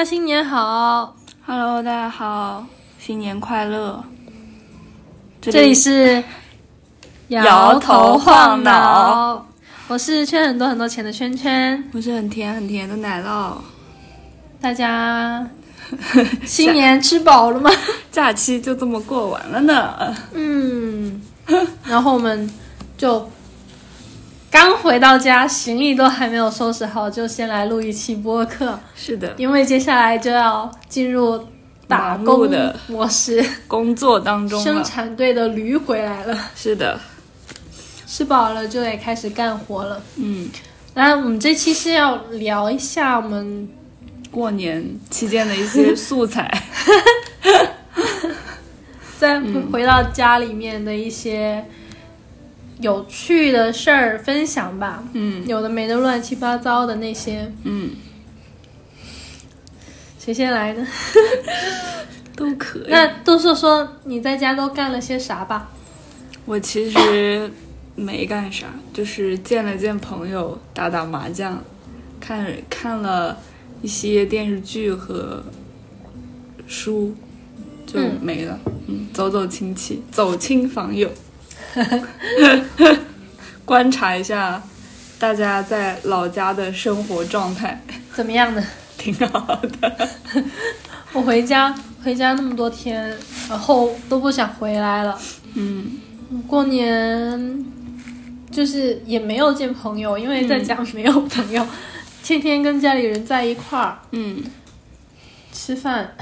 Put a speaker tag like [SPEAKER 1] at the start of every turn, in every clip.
[SPEAKER 1] 家新年好
[SPEAKER 2] ！Hello，大家好，新年快乐！这
[SPEAKER 1] 这里是
[SPEAKER 2] 摇头晃脑，
[SPEAKER 1] 我是圈很多很多钱的圈圈。
[SPEAKER 2] 我是很甜很甜的奶酪。
[SPEAKER 1] 大家 新年吃饱了吗？
[SPEAKER 2] 假期就这么过完了呢。
[SPEAKER 1] 嗯，然后我们就刚回到家，行李都还没有收拾好，就先来录一期播客，
[SPEAKER 2] 是的，
[SPEAKER 1] 因为接下来就要进入打工
[SPEAKER 2] 的。
[SPEAKER 1] 模式，
[SPEAKER 2] 工作当中
[SPEAKER 1] 生。产队的驴回来了，
[SPEAKER 2] 是的，
[SPEAKER 1] 吃饱了就得开始干活了。
[SPEAKER 2] 嗯，
[SPEAKER 1] 那，我们这期是要聊一下我们
[SPEAKER 2] 过年期间的一些素材。
[SPEAKER 1] 在回到家里面的一些有趣的事儿分享吧。
[SPEAKER 2] 嗯
[SPEAKER 1] 有的没的乱七八糟的那些，
[SPEAKER 2] 嗯，
[SPEAKER 1] 谁先来呢？
[SPEAKER 2] 都可以。
[SPEAKER 1] 那都是说你在家都干了些啥吧？
[SPEAKER 2] 我其实没干啥，就是见了见朋友，打打麻将，看看了一些电视剧和书，就
[SPEAKER 1] 嗯
[SPEAKER 2] 没了。嗯，走走亲戚，走亲访友，观察一下大家在老家的生活状态，
[SPEAKER 1] 怎么样呢？
[SPEAKER 2] 挺好的。
[SPEAKER 1] 我回家回家那么多天，然后都不想回来了。
[SPEAKER 2] 嗯。
[SPEAKER 1] 过年就是也没有见朋友，因为在家没有朋友，天天跟家里人在一块儿。
[SPEAKER 2] 嗯。
[SPEAKER 1] 吃饭，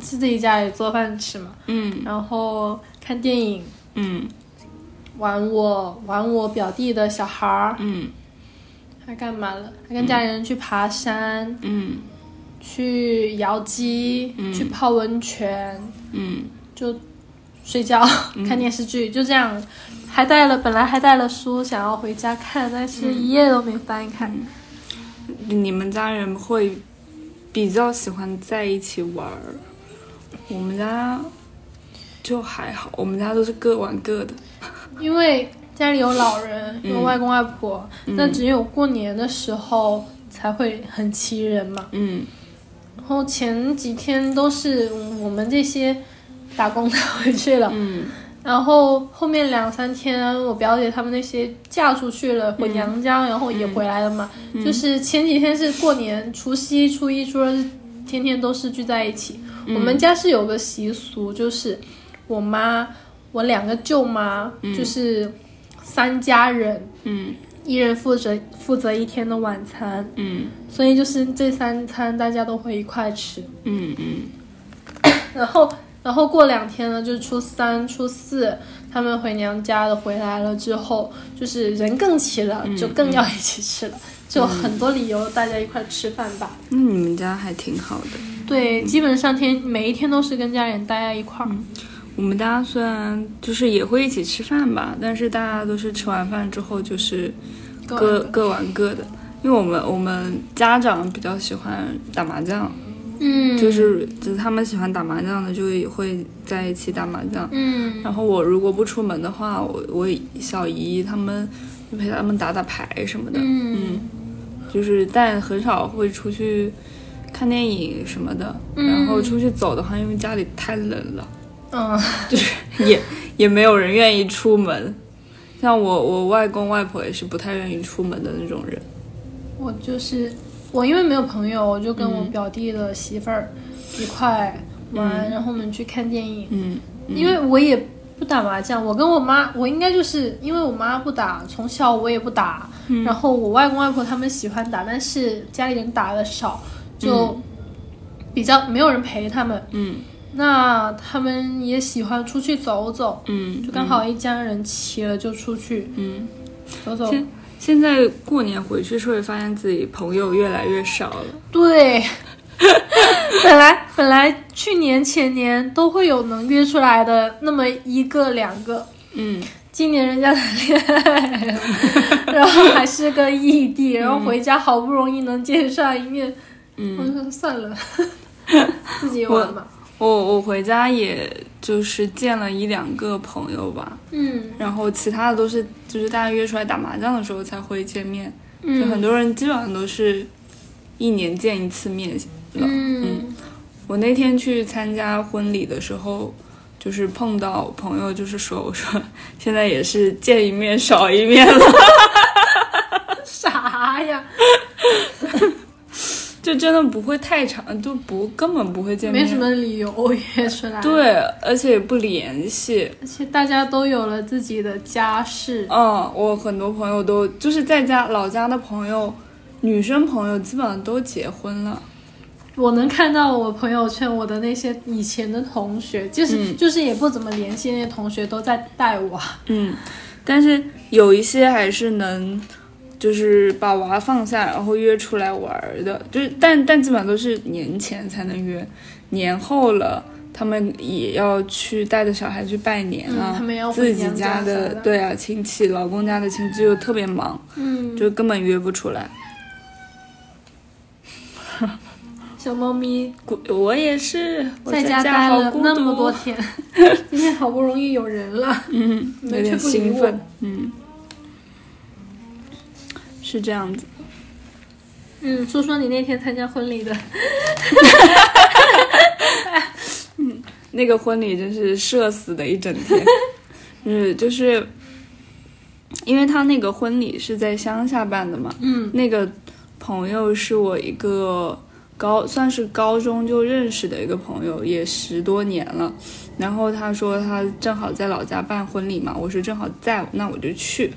[SPEAKER 1] 自己家里做饭吃嘛，
[SPEAKER 2] 嗯。
[SPEAKER 1] 然后看电影，
[SPEAKER 2] 嗯
[SPEAKER 1] 玩我玩我表弟的小孩儿，
[SPEAKER 2] 嗯。
[SPEAKER 1] 还干嘛了？还跟家里人去爬山，
[SPEAKER 2] 嗯。
[SPEAKER 1] 去摇机，
[SPEAKER 2] 嗯。
[SPEAKER 1] 去泡温泉，
[SPEAKER 2] 嗯。
[SPEAKER 1] 就睡觉、看电视剧，就这样。还带了本来还带了书想要回家看，但是一页都没翻开。
[SPEAKER 2] 你们家人会比较喜欢在一起玩儿，我们家就还好，我们家都是各玩各的。
[SPEAKER 1] 因为家里有老人，有
[SPEAKER 2] 嗯
[SPEAKER 1] 外公外婆，那只有过年的时候才会很齐人嘛。
[SPEAKER 2] 嗯。
[SPEAKER 1] 然后前几天都是我们这些打工的回去了，
[SPEAKER 2] 嗯。
[SPEAKER 1] 然后后面两三天我表姐他们那些嫁出去了，回娘家，然后也回来了嘛。就是前几天是过年，除夕、初一、初二天天都是聚在一起。我们家是有个习俗，就是我妈、我两个舅妈，就是三家人，
[SPEAKER 2] 嗯
[SPEAKER 1] 一人负责负责一天的晚餐，
[SPEAKER 2] 嗯
[SPEAKER 1] 所以就是这三餐大家都会一块吃。
[SPEAKER 2] 嗯嗯
[SPEAKER 1] 然后，然后过两天呢，就是初三、初四，他们回娘家的回来了之后，就是人更齐了，就更要一起吃了，就很多理由大家一块吃饭吧。
[SPEAKER 2] 那你们家还挺好的。
[SPEAKER 1] 对，基本上天每一天都是跟家人待在一块儿。
[SPEAKER 2] 我们大家虽然就是也会一起吃饭吧，但是大家都是吃完饭之后就是各
[SPEAKER 1] 各
[SPEAKER 2] 各玩各的。因为我们我们家长比较喜欢打麻将，
[SPEAKER 1] 嗯，
[SPEAKER 2] 就是就是他们喜欢打麻将的，就也会在一起打麻将。
[SPEAKER 1] 嗯。
[SPEAKER 2] 然后我如果不出门的话，我我小姨他们就陪他们打打牌什么的，
[SPEAKER 1] 嗯。
[SPEAKER 2] 就是但很少会出去看电影什么的。
[SPEAKER 1] 嗯。
[SPEAKER 2] 然后出去走的话，因为家里太冷了，
[SPEAKER 1] 嗯
[SPEAKER 2] 就是 也也没有人愿意出门。像我我外公外婆也是不太愿意出门的那种人。
[SPEAKER 1] 我就是我，因为没有朋友，我就跟我表弟的媳妇儿一块玩，然后我们去看电影。
[SPEAKER 2] 嗯
[SPEAKER 1] 因为我也不打麻将，我跟我妈，我应该就是因为我妈不打，从小我也不打，然后我外公外婆他们喜欢打，但是家里人打的少，就比较没有人陪他们。
[SPEAKER 2] 嗯
[SPEAKER 1] 那他们也喜欢出去走走，
[SPEAKER 2] 嗯，
[SPEAKER 1] 就刚好一家人齐了就出去
[SPEAKER 2] 嗯。
[SPEAKER 1] 走走。
[SPEAKER 2] 现现在过年回去是会发现自己朋友越来越少了。
[SPEAKER 1] 对，本来本来去年前年都会有能约出来的那么一个两个，
[SPEAKER 2] 嗯
[SPEAKER 1] 今年人家谈恋爱了，然后还是个异地，然后回家好不容易能见上一面，嗯我就说算了，自己玩吧。
[SPEAKER 2] 我我回家也就是见了一两个朋友吧，
[SPEAKER 1] 嗯
[SPEAKER 2] 然后其他的都是就是大家约出来打麻将的时候才会见面，就很
[SPEAKER 1] 嗯
[SPEAKER 2] 多人基本上都是一年见一次面了。
[SPEAKER 1] 嗯，
[SPEAKER 2] 我那天去参加婚礼的时候，就是碰到朋友，就是说，我说现在也是见一面少一面了，
[SPEAKER 1] 啥呀？
[SPEAKER 2] 就真的不会太长，就不根本不会见面，
[SPEAKER 1] 没什么理由约出来。
[SPEAKER 2] 对，而且也不联系。
[SPEAKER 1] 而且大家都有了自己的家室。
[SPEAKER 2] 嗯，我很多朋友都就是在家老家的朋友，女生朋友基本上都结婚了。
[SPEAKER 1] 我能看到我朋友圈，我的那些以前的同学，就是、就是也不怎么联系那些同学，都在带我。
[SPEAKER 2] 嗯，但是有一些还是能，就是把娃放下，然后约出来玩儿的，就是但但基本上都是年前才能约，年后了。他们也要去带着小孩去拜年啊，
[SPEAKER 1] 嗯他们要
[SPEAKER 2] 自己
[SPEAKER 1] 家
[SPEAKER 2] 家的。对啊亲戚，老公家的亲戚又特别忙，
[SPEAKER 1] 嗯，
[SPEAKER 2] 就根本约不出来。
[SPEAKER 1] 小猫咪。
[SPEAKER 2] 我也是，我
[SPEAKER 1] 在
[SPEAKER 2] 家
[SPEAKER 1] 待了那么多天，今天好不容易有人了，
[SPEAKER 2] 嗯，有点兴奋，嗯，是这样子。
[SPEAKER 1] 嗯，说说你那天参加婚礼的，嗯
[SPEAKER 2] 那个婚礼真是社死的一整天，嗯，就是因为他那个婚礼是在乡下办的嘛，
[SPEAKER 1] 嗯
[SPEAKER 2] 那个朋友是我一个高算是高中就认识的一个朋友，也十多年了。然后他说他正好在老家办婚礼嘛，我说正好在，那我就去。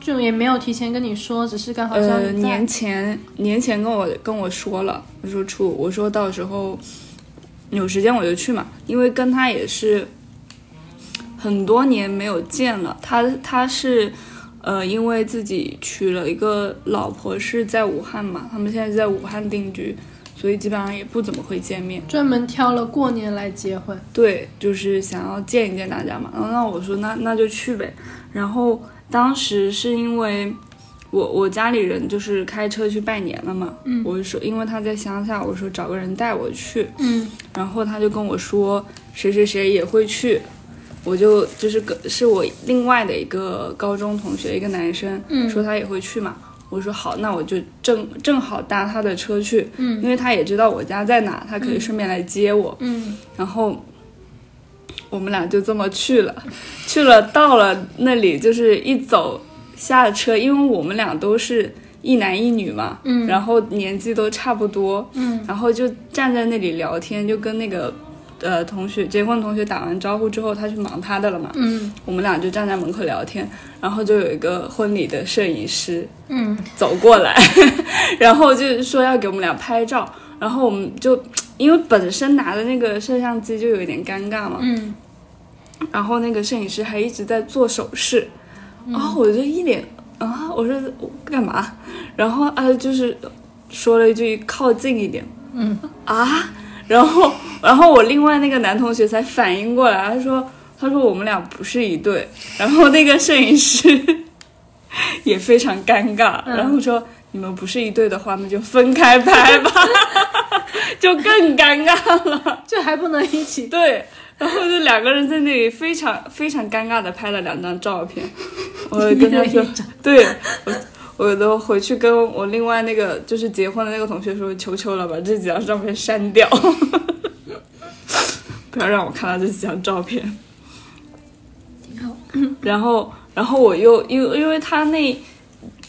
[SPEAKER 1] 就也没有提前跟你说，只是刚好叫
[SPEAKER 2] 呃，年前年前跟我跟我说了，我说处，我说到时候有时间我就去嘛，因为跟他也是很多年没有见了。他他是呃，因为自己娶了一个老婆是在武汉嘛，他们现在在武汉定居，所以基本上也不怎么会见面。
[SPEAKER 1] 专门挑了过年来结婚，
[SPEAKER 2] 对，就是想要见一见大家嘛。然后那我说那那就去呗。然后当时是因为我我家里人就是开车去拜年了嘛，
[SPEAKER 1] 嗯
[SPEAKER 2] 我就说因为他在乡下，我说找个人带我去，
[SPEAKER 1] 嗯
[SPEAKER 2] 然后他就跟我说谁谁谁也会去。我就就是个是我另外的一个高中同学，一个男生，
[SPEAKER 1] 嗯
[SPEAKER 2] 说他也会去嘛。我说好，那我就正正好搭他的车去，
[SPEAKER 1] 嗯
[SPEAKER 2] 因为他也知道我家在哪，他可以顺便来接我。
[SPEAKER 1] 嗯
[SPEAKER 2] 然后我们俩就这么去了，去了到了那里，就是一走下车，因为我们俩都是一男一女嘛，
[SPEAKER 1] 嗯。
[SPEAKER 2] 然后年纪都差不多，
[SPEAKER 1] 嗯。
[SPEAKER 2] 然后就站在那里聊天，就跟那个呃同学结婚同学打完招呼之后，他去忙他的了嘛，
[SPEAKER 1] 嗯。
[SPEAKER 2] 我们俩就站在门口聊天，然后就有一个婚礼的摄影师，
[SPEAKER 1] 嗯。
[SPEAKER 2] 走过来，然后就说要给我们俩拍照，然后我们就因为本身拿的那个摄像机就有一点尴尬嘛，
[SPEAKER 1] 嗯。
[SPEAKER 2] 然后那个摄影师还一直在做手势，然后我就一脸啊，我说我干嘛？然后啊就是说了一句靠近一点。
[SPEAKER 1] 嗯
[SPEAKER 2] 啊，然后然后我另外那个男同学才反应过来，他说他说我们俩不是一对，然后那个摄影师 也非常尴尬，
[SPEAKER 1] 嗯。
[SPEAKER 2] 然后说你们不是一对的话，那就分开拍吧，就更尴尬了。
[SPEAKER 1] 就还不能一起，
[SPEAKER 2] 对，然后就两个人在那里非常非常尴尬的拍了两张照片。我跟他说对我我都回去跟我另外那个就是结婚的那个同学说，求求了，把这几张照片删掉，不要让我看到这几张照片。
[SPEAKER 1] 挺好。
[SPEAKER 2] 然后，然后我又因为因为他那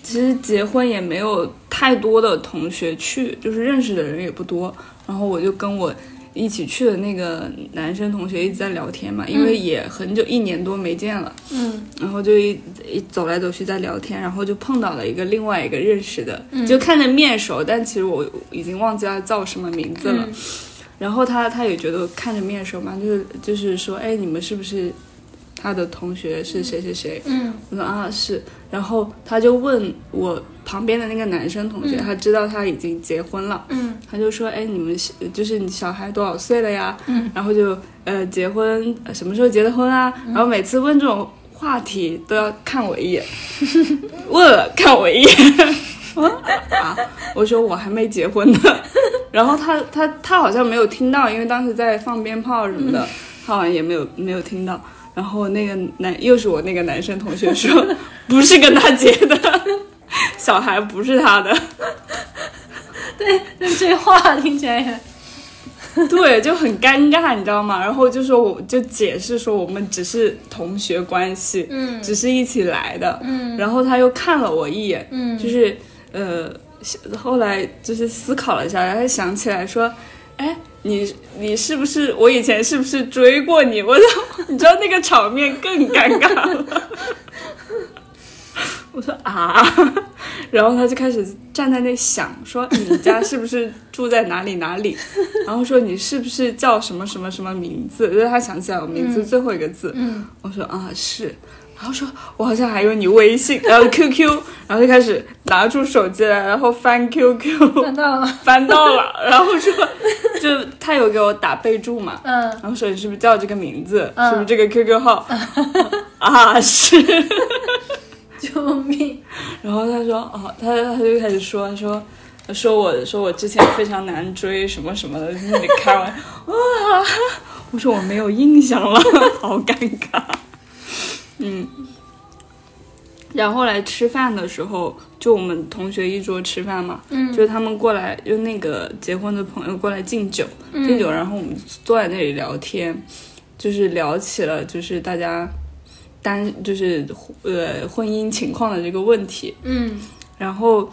[SPEAKER 2] 其实结婚也没有太多的同学去，就是认识的人也不多。然后我就跟我一起去的那个男生同学一直在聊天嘛，因为也很久一年多没见了，
[SPEAKER 1] 嗯
[SPEAKER 2] 然后就一一走来走去在聊天，然后就碰到了一个另外一个认识的，
[SPEAKER 1] 嗯
[SPEAKER 2] 就看着面熟，但其实我已经忘记他叫什么名字了。
[SPEAKER 1] 嗯
[SPEAKER 2] 然后他他也觉得看着面熟嘛，就是就是说，哎，你们是不是他的同学是谁谁谁？
[SPEAKER 1] 嗯
[SPEAKER 2] 我说啊是，然后他就问我旁边的那个男生同学，
[SPEAKER 1] 嗯。
[SPEAKER 2] 他知道他已经结婚了，
[SPEAKER 1] 嗯。
[SPEAKER 2] 他就说，哎，你们是就是你小孩多少岁了呀？
[SPEAKER 1] 嗯，
[SPEAKER 2] 然后就呃结婚呃什么时候结的婚啊？然后每次问这种话题都要看我一眼，问了看我一眼，啊，我说我还没结婚呢，然后他他他好像没有听到，因为当时在放鞭炮什么的，他好像也没有没有听到。然后那个男又是我那个男生同学说，不是跟他结的，小孩不是他的。
[SPEAKER 1] 对，那这话听起来也
[SPEAKER 2] 对，就很尴尬，你知道吗？然后就说我就解释说我们只是同学关系，
[SPEAKER 1] 嗯
[SPEAKER 2] 只是一起来的，
[SPEAKER 1] 嗯
[SPEAKER 2] 然后他又看了我一眼，
[SPEAKER 1] 嗯，
[SPEAKER 2] 就是呃，后来就是思考了一下，然后想起来说，哎，你你是不是我以前是不是追过你？我说，你知道那个场面更尴尬了。我说啊，然后他就开始站在那想说你家是不是住在哪里哪里，然后说你是不是叫什么什么什么名字？就是他想起来我名字最后一个字，
[SPEAKER 1] 嗯
[SPEAKER 2] 我说啊是，然后说我好像还有你微信，然后 QQ，然后就开始拿出手机来，然后翻 QQ，
[SPEAKER 1] 翻到了，
[SPEAKER 2] 翻到了，然后说就他有给我打备注嘛，
[SPEAKER 1] 嗯
[SPEAKER 2] 然后说你是不是叫这个名字，
[SPEAKER 1] 嗯
[SPEAKER 2] 是不是这个 QQ 号？啊是，
[SPEAKER 1] 救命！
[SPEAKER 2] 然后他说哦，他他就开始说他说。说我说我之前非常难追什么什么的，在那里开玩笑，哇！我说我没有印象了，好尴尬。嗯，然后后来吃饭的时候，就我们同学一桌吃饭嘛，
[SPEAKER 1] 嗯。
[SPEAKER 2] 就是他们过来，就那个结婚的朋友过来敬酒，敬酒，然后我们坐在那里聊天，就是聊起了就是大家单就是呃婚姻情况的这个问题，
[SPEAKER 1] 嗯。
[SPEAKER 2] 然后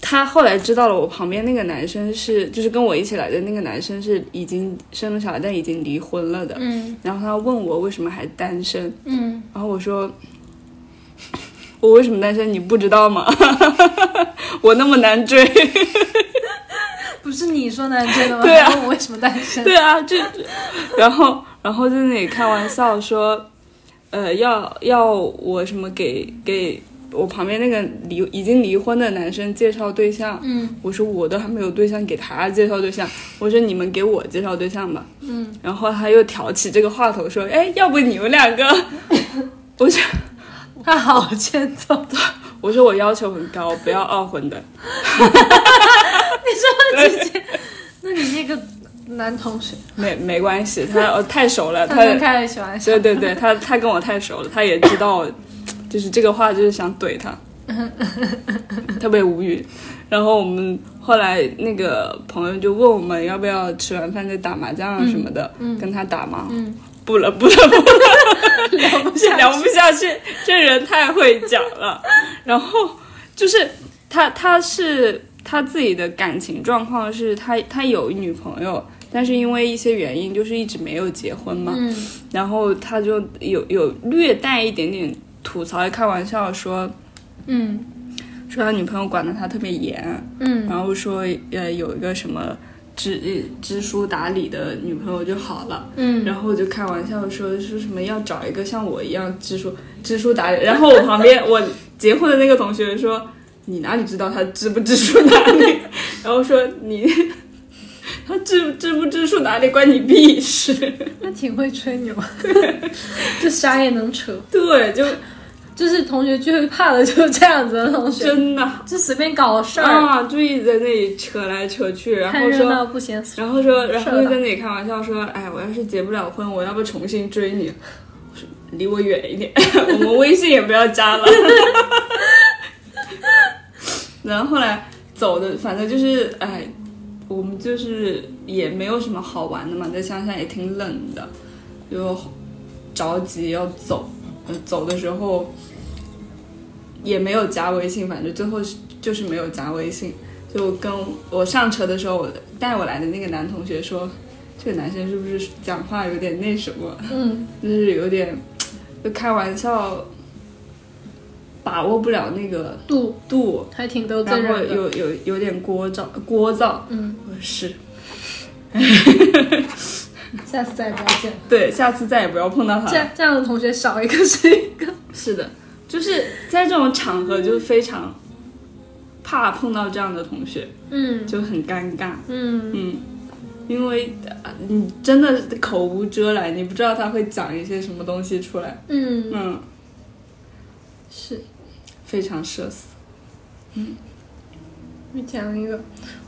[SPEAKER 2] 他后来知道了我旁边那个男生是就是跟我一起来的那个男生是已经生了小孩但已经离婚了的，
[SPEAKER 1] 嗯
[SPEAKER 2] 然后他问我为什么还单身，
[SPEAKER 1] 嗯，
[SPEAKER 2] 然后我说。我为什么单身？你不知道吗？我那么难追。
[SPEAKER 1] 不是你说难追的吗？
[SPEAKER 2] 对啊
[SPEAKER 1] 问我为什么单身？
[SPEAKER 2] 对啊，就，然后然后在那里开玩笑说，呃，要要我什么给给我旁边那个离已经离婚的男生介绍对象，
[SPEAKER 1] 嗯。
[SPEAKER 2] 我说我都还没有对象，给他介绍对象，我说你们给我介绍对象吧，
[SPEAKER 1] 嗯，
[SPEAKER 2] 然后他又挑起这个话头说，哎，要不你们两个，我说
[SPEAKER 1] 他好欠揍。
[SPEAKER 2] 我说我要求很高，不要二婚的，
[SPEAKER 1] 那你那个男同学，
[SPEAKER 2] 没没关系，他呃太熟了，
[SPEAKER 1] 他开得起玩笑。
[SPEAKER 2] 对。对对，他他跟我太熟了，他也知道，就是这个话就是想怼他，特别无语。然后我们后来那个朋友就问我们要不要吃完饭再打麻将啊什么的，跟他打吗？
[SPEAKER 1] 嗯，
[SPEAKER 2] 不了不了不了，
[SPEAKER 1] 聊不下去
[SPEAKER 2] 聊不下去，这人太会讲了。然后就是他他是他自己的感情状况是他他有女朋友。但是因为一些原因，就是一直没有结婚嘛，
[SPEAKER 1] 嗯
[SPEAKER 2] 然后他就有有略带一点点吐槽，开玩笑说
[SPEAKER 1] 嗯
[SPEAKER 2] 说他女朋友管得他特别严，
[SPEAKER 1] 嗯
[SPEAKER 2] 然后说呃有一个什么知知书达理的女朋友就好了，
[SPEAKER 1] 嗯，
[SPEAKER 2] 然后就开玩笑说说什么要找一个像我一样知书知书达理，然后我旁边我结婚的那个同学说你哪里知道他知不知书达理，然后说你。他知知不知书达理关你屁事？
[SPEAKER 1] 那挺会吹牛，这啥也能扯。
[SPEAKER 2] 对，就
[SPEAKER 1] 就是同学聚会怕的就是这样子的同学，
[SPEAKER 2] 真的
[SPEAKER 1] 就随便搞事儿，
[SPEAKER 2] 啊，就一直在那里扯来扯去，然后说，
[SPEAKER 1] 不嫌。
[SPEAKER 2] 然后说，然后又在那里开玩笑说，哎，我要是结不了婚，我要不重新追你？我说离我远一点，我们微信也不要加了。然后后来走的，反正就是，哎，我们就是也没有什么好玩的嘛，在乡下也挺冷的，就着急要走，呃走的时候也没有加微信，反正最后是就是没有加微信。就跟我上车的时候，我带我来的那个男同学说，这个男生是不是讲话有点那什么，
[SPEAKER 1] 嗯
[SPEAKER 2] 就是有点就开玩笑，把握不了那个
[SPEAKER 1] 度
[SPEAKER 2] 度，
[SPEAKER 1] 还挺得罪
[SPEAKER 2] 然后。有有有点聒噪聒噪。
[SPEAKER 1] 嗯，
[SPEAKER 2] 是，
[SPEAKER 1] 下次再也不要见。
[SPEAKER 2] 对，下次再也不要碰到他了。
[SPEAKER 1] 这样这样的同学少一个是一个。
[SPEAKER 2] 是的，就是在这种场合就非常怕碰到这样的同学，
[SPEAKER 1] 嗯。
[SPEAKER 2] 就很尴尬。
[SPEAKER 1] 嗯。
[SPEAKER 2] 嗯，因为呃你真的口无遮拦，你不知道他会讲一些什么东西出来。
[SPEAKER 1] 嗯，
[SPEAKER 2] 嗯，
[SPEAKER 1] 是。
[SPEAKER 2] 非常社死。
[SPEAKER 1] 嗯，我讲一个，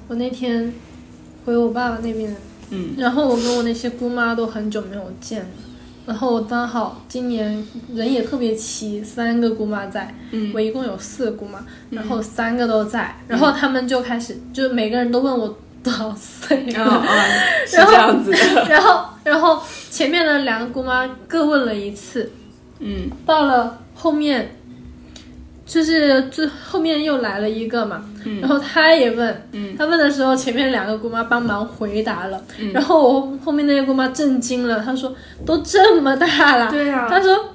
[SPEAKER 1] 我那天回我爸爸那边，
[SPEAKER 2] 嗯。
[SPEAKER 1] 然后我跟我那些姑妈都很久没有见了，然后我刚好今年人也特别齐，三个姑妈在，
[SPEAKER 2] 嗯
[SPEAKER 1] 我一共有四个姑妈，然后三个都在，然后他们就开始，就每个人都问我多少岁了。
[SPEAKER 2] 啊啊，是这样子的。
[SPEAKER 1] 然后，然后前面的两个姑妈各问了一次，
[SPEAKER 2] 嗯
[SPEAKER 1] 到了后面，就是最后面又来了一个嘛，然后他也问，
[SPEAKER 2] 嗯。
[SPEAKER 1] 她问的时候，前面两个姑妈帮忙回答了，然后我后面那个姑妈震惊了，她说都这么大了，
[SPEAKER 2] 对呀
[SPEAKER 1] 她说。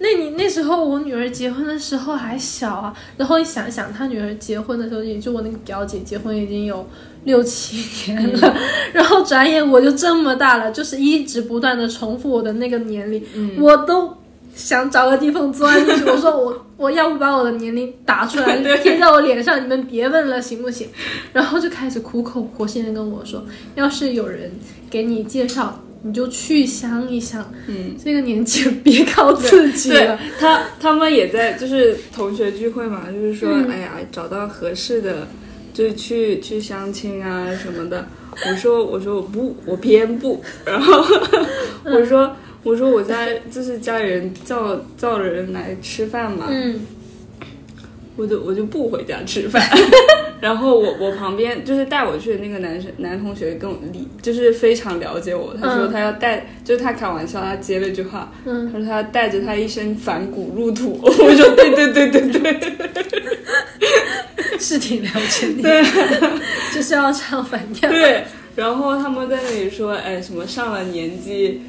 [SPEAKER 1] 那你那时候我女儿结婚的时候还小啊，然后一想想，她女儿结婚的时候，也就我那个表姐结婚已经有六七年了，然后转眼我就这么大了，就是一直不断的重复我的那个年龄，我都想找个地缝钻进去。我说我我要不把我的年龄打出来 贴在我脸上，你们别问了，行不行？然后就开始苦口婆心的跟我说，要是有人给你介绍。你就去想一想，
[SPEAKER 2] 嗯，
[SPEAKER 1] 这个年纪别靠自己了。
[SPEAKER 2] 他他们也在就是同学聚会嘛，就是说，
[SPEAKER 1] 嗯
[SPEAKER 2] 哎呀，找到合适的，就去去相亲啊什么的。我说我说我不，我偏不。然后 我说我说我家就是家里人叫叫人来吃饭嘛，
[SPEAKER 1] 嗯
[SPEAKER 2] 我就我就不回家吃饭。然后我我旁边就是带我去的那个男生男同学跟我理就是非常了解我，他说
[SPEAKER 1] 嗯
[SPEAKER 2] 他要带，就是他开玩笑，他接了一句话，
[SPEAKER 1] 嗯，
[SPEAKER 2] 他说他要带着他一身反骨入土。我说对对对对对
[SPEAKER 1] 是挺了解你，就是要唱反调。
[SPEAKER 2] 对。然后他们在那里说，哎，什么上了年纪。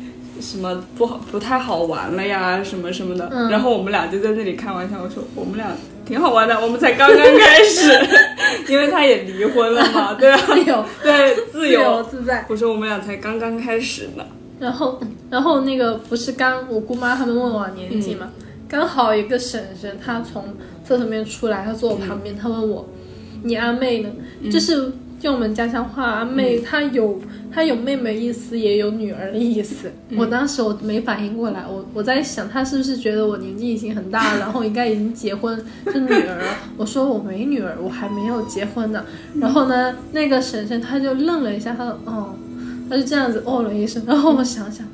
[SPEAKER 2] 什么不好不太好玩了呀，什么什么的，
[SPEAKER 1] 嗯。
[SPEAKER 2] 然后我们俩就在那里开玩笑，我说我们俩挺好玩的，我们才刚刚开始，因为他也离婚了嘛，对啊，
[SPEAKER 1] 自由。
[SPEAKER 2] 对，自
[SPEAKER 1] 自由自在。
[SPEAKER 2] 我说我们俩才刚刚开始呢。
[SPEAKER 1] 然后，然后那个不是刚我姑妈他们问我年纪嘛，刚好一个婶婶，她从厕所里面出来，她坐我旁边，她问我，你阿妹呢？就是用我们家乡话，阿妹她有她有妹妹意思，也有女儿的意思。我当时我没反应过来，我我在想她是不是觉得我年纪已经很大了，然后应该已经结婚是女儿了。我说我没女儿，我还没有结婚呢。然后呢，那个婶婶她就愣了一下，她说哦。她就这样子哦了一声，然后我想想，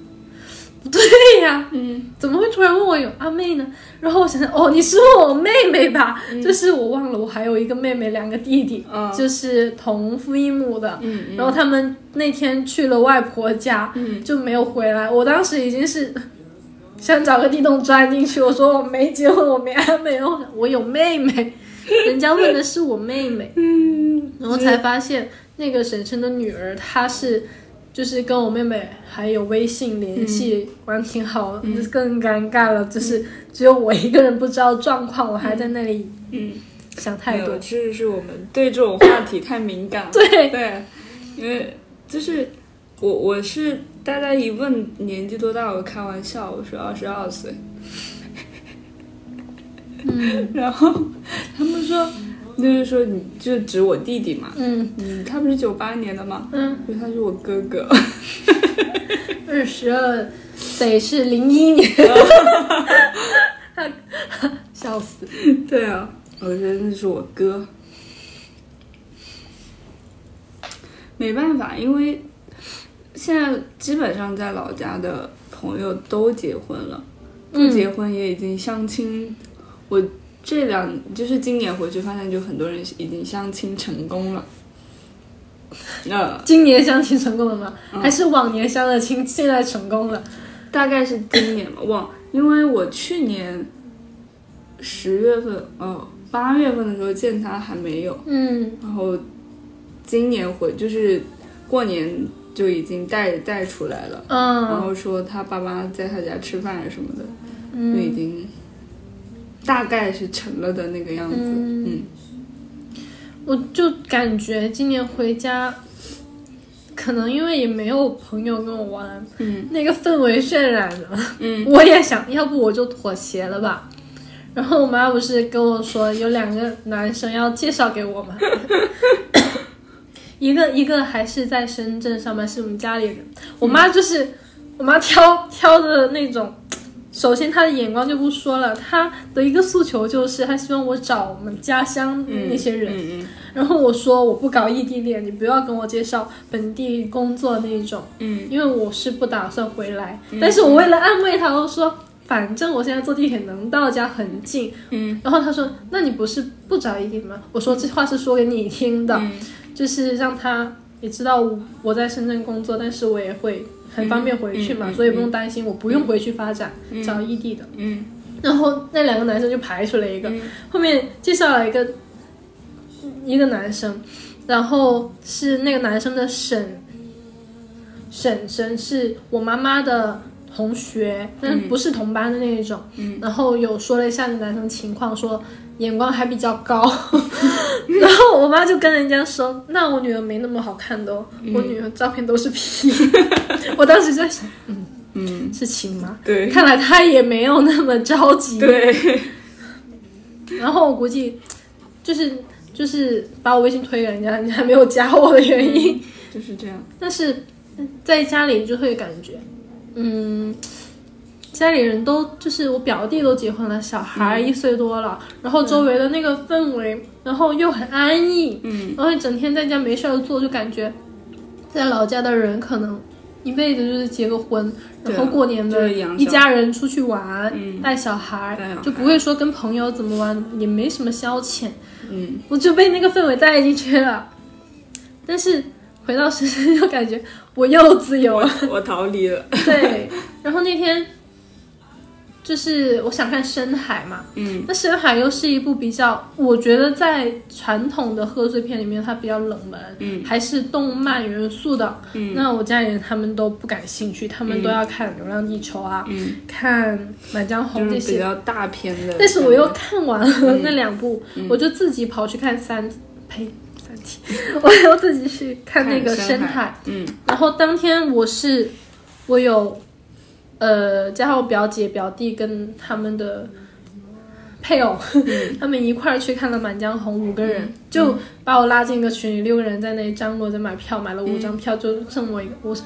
[SPEAKER 1] 不 对呀，
[SPEAKER 2] 嗯，
[SPEAKER 1] 怎么会突然问我有阿妹呢？然后我想想，哦，你是问我妹妹吧？就是我忘了，我还有一个妹妹，两个弟弟，
[SPEAKER 2] 嗯
[SPEAKER 1] 就是同父异母的。
[SPEAKER 2] 嗯
[SPEAKER 1] 然后他们那天去了外婆家，
[SPEAKER 2] 嗯
[SPEAKER 1] 就没有回来。我当时已经是 想找个地洞钻进去，我说我没结婚，我没阿妹，然后我有妹妹，人家问的是我妹妹，
[SPEAKER 2] 嗯，
[SPEAKER 1] 然后才发现那个婶婶的女儿，她是就是跟我妹妹还有微信联系，玩挺好，就是更尴尬了，就是只有我一个人不知道状况，我还在那里
[SPEAKER 2] 嗯，
[SPEAKER 1] 想太多。
[SPEAKER 2] 其实是我们对这种话题太敏感了。
[SPEAKER 1] 对，
[SPEAKER 2] 对，因为就是我我是大家一问年纪多大，我开玩笑，我说二十二岁。
[SPEAKER 1] 嗯
[SPEAKER 2] 然后他们说，就是说你就指我弟弟嘛，
[SPEAKER 1] 嗯
[SPEAKER 2] 嗯，他不是九八年的吗？
[SPEAKER 1] 嗯，
[SPEAKER 2] 所以他是我哥哥。
[SPEAKER 1] 二十二得是零一年，笑死。
[SPEAKER 2] 对啊，我觉得那是我哥。没办法，因为现在基本上在老家的朋友都结婚了，不结婚也已经相亲。我这两就是今年回去发现，就很多人已经相亲成功了。呃，
[SPEAKER 1] 今年相亲成功了吗？还是往年相的亲，现在成功了？
[SPEAKER 2] 大概是今年吧，忘，因为我去年十月份，哦，八月份的时候见他还没有，
[SPEAKER 1] 嗯。
[SPEAKER 2] 然后今年回就是过年就已经带带出来了，嗯。然
[SPEAKER 1] 嗯
[SPEAKER 2] 后说他爸妈在他家吃饭什么的，
[SPEAKER 1] 嗯。
[SPEAKER 2] 就已经大概是成了的那个样子，
[SPEAKER 1] 嗯
[SPEAKER 2] 嗯
[SPEAKER 1] 我就感觉今年回家，可能因为也没有朋友跟我玩，
[SPEAKER 2] 嗯
[SPEAKER 1] 那个氛围渲染的，
[SPEAKER 2] 嗯
[SPEAKER 1] 我也想要不我就妥协了吧。然后我妈不是跟我说有两个男生要介绍给我吗？一个一个还是在深圳上班，是我们家里人。我妈就是我妈挑挑的那种，首先他的眼光就不说了，他的一个诉求就是他希望我找我们家乡
[SPEAKER 2] 嗯
[SPEAKER 1] 那些人。
[SPEAKER 2] 嗯
[SPEAKER 1] 然后我说我不搞异地恋，你不要跟我介绍本地工作那种，
[SPEAKER 2] 嗯
[SPEAKER 1] 因为我是不打算回来。但是我为了安慰他，我说反正我现在坐地铁能到家很近。
[SPEAKER 2] 嗯
[SPEAKER 1] 然后他说那你不是不找异地吗？我说这话是说给你听的，
[SPEAKER 2] 嗯
[SPEAKER 1] 就是让他也知道我在深圳工作，但是我也会很方便回去嘛，
[SPEAKER 2] 嗯嗯
[SPEAKER 1] 所以不用担心，我不用回去发展，找异地的。
[SPEAKER 2] 嗯
[SPEAKER 1] 然后那两个男生就排除了一个，
[SPEAKER 2] 嗯
[SPEAKER 1] 后面介绍了一个一个男生，然后是那个男生的婶婶婶是我妈妈的同学，但是不是同班的那一种。
[SPEAKER 2] 嗯
[SPEAKER 1] 然后有说了一下那男生情况，说眼光还比较高。然后我妈就跟人家说，那我女儿没那么好看的哦，我女儿照片都是 P。我当时在想，嗯，
[SPEAKER 2] 嗯，
[SPEAKER 1] 是亲妈？
[SPEAKER 2] 对
[SPEAKER 1] 看来她也没有那么着急。
[SPEAKER 2] 对，
[SPEAKER 1] 然后我估计就是就是把我微信推给人家，人家还没有加我的原因。
[SPEAKER 2] 就是这样。
[SPEAKER 1] 但是在家里就会感觉，嗯，家里人都就是我表弟都结婚了，小孩一岁多了，然后周围的那个氛围，然后又很安逸，
[SPEAKER 2] 嗯，
[SPEAKER 1] 然后整天在家没事儿做，就感觉在老家的人可能一辈子就是结个婚，然后过年的一家人出去玩，
[SPEAKER 2] 嗯。
[SPEAKER 1] 带小孩
[SPEAKER 2] 带小孩。
[SPEAKER 1] 就不会说跟朋友怎么玩，也没什么消遣，
[SPEAKER 2] 嗯，
[SPEAKER 1] 我就被那个氛围带进去了。但是回到深圳就感觉我又自由了，
[SPEAKER 2] 我逃离了。
[SPEAKER 1] 对。然后那天就是我想看深海嘛，
[SPEAKER 2] 嗯。
[SPEAKER 1] 那深海又是一部比较，我觉得在传统的贺岁片里面它比较冷门，
[SPEAKER 2] 嗯。
[SPEAKER 1] 还是动漫元素的。
[SPEAKER 2] 嗯。
[SPEAKER 1] 那我家里人他们都不感兴趣，他们都要看《流浪地球》啊，
[SPEAKER 2] 嗯，
[SPEAKER 1] 看《满江红》
[SPEAKER 2] 就是比。较大片的。
[SPEAKER 1] 但是我又看完了那两部，
[SPEAKER 2] 嗯。
[SPEAKER 1] 我就自己跑去看三，呸，三体，我又自己去看那个
[SPEAKER 2] 深
[SPEAKER 1] 海。
[SPEAKER 2] 嗯。
[SPEAKER 1] 然后当天我是我有呃加上我表姐表弟跟他们的配偶，他们一块儿去看了《满江红》，五个人、就把我拉进一个群里，六个人在那里张罗着买票，买了五张票，就剩我一个，我